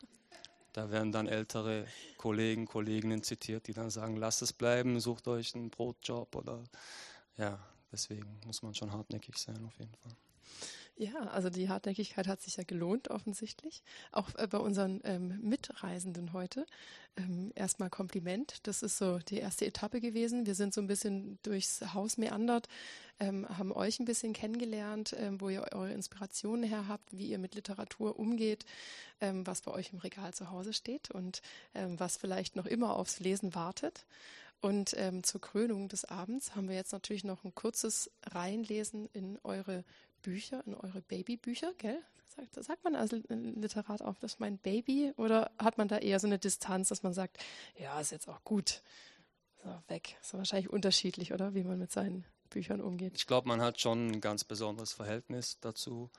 da werden dann ältere Kollegen, Kolleginnen zitiert, die dann sagen, lasst es bleiben, sucht euch einen Brotjob oder ja, deswegen muss man schon hartnäckig sein auf jeden Fall. Ja, also die Hartnäckigkeit hat sich ja gelohnt, offensichtlich. Auch äh, bei unseren ähm, Mitreisenden heute. Ähm, erstmal Kompliment. Das ist so die erste Etappe gewesen. Wir sind so ein bisschen durchs Haus meandert, ähm, haben euch ein bisschen kennengelernt, ähm, wo ihr eure Inspirationen her habt, wie ihr mit Literatur umgeht, ähm, was bei euch im Regal zu Hause steht und ähm, was vielleicht noch immer aufs Lesen wartet. Und ähm, zur Krönung des Abends haben wir jetzt natürlich noch ein kurzes Reinlesen in eure Bücher, in eure Babybücher, gell? Sagt, sagt man als Literat auch, das ist mein Baby? Oder hat man da eher so eine Distanz, dass man sagt, ja, ist jetzt auch gut, so, weg. Ist wahrscheinlich unterschiedlich, oder? Wie man mit seinen Büchern umgeht. Ich glaube, man hat schon ein ganz besonderes Verhältnis dazu.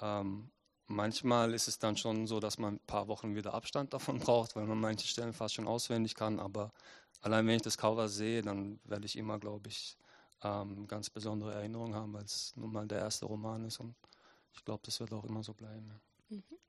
Ähm, manchmal ist es dann schon so, dass man ein paar Wochen wieder Abstand davon braucht, weil man manche Stellen fast schon auswendig kann. Aber allein wenn ich das Cover sehe, dann werde ich immer, glaube ich, ähm, ganz besondere Erinnerungen haben, weil es nun mal der erste Roman ist und ich glaube, das wird auch immer so bleiben. Ja. Mhm.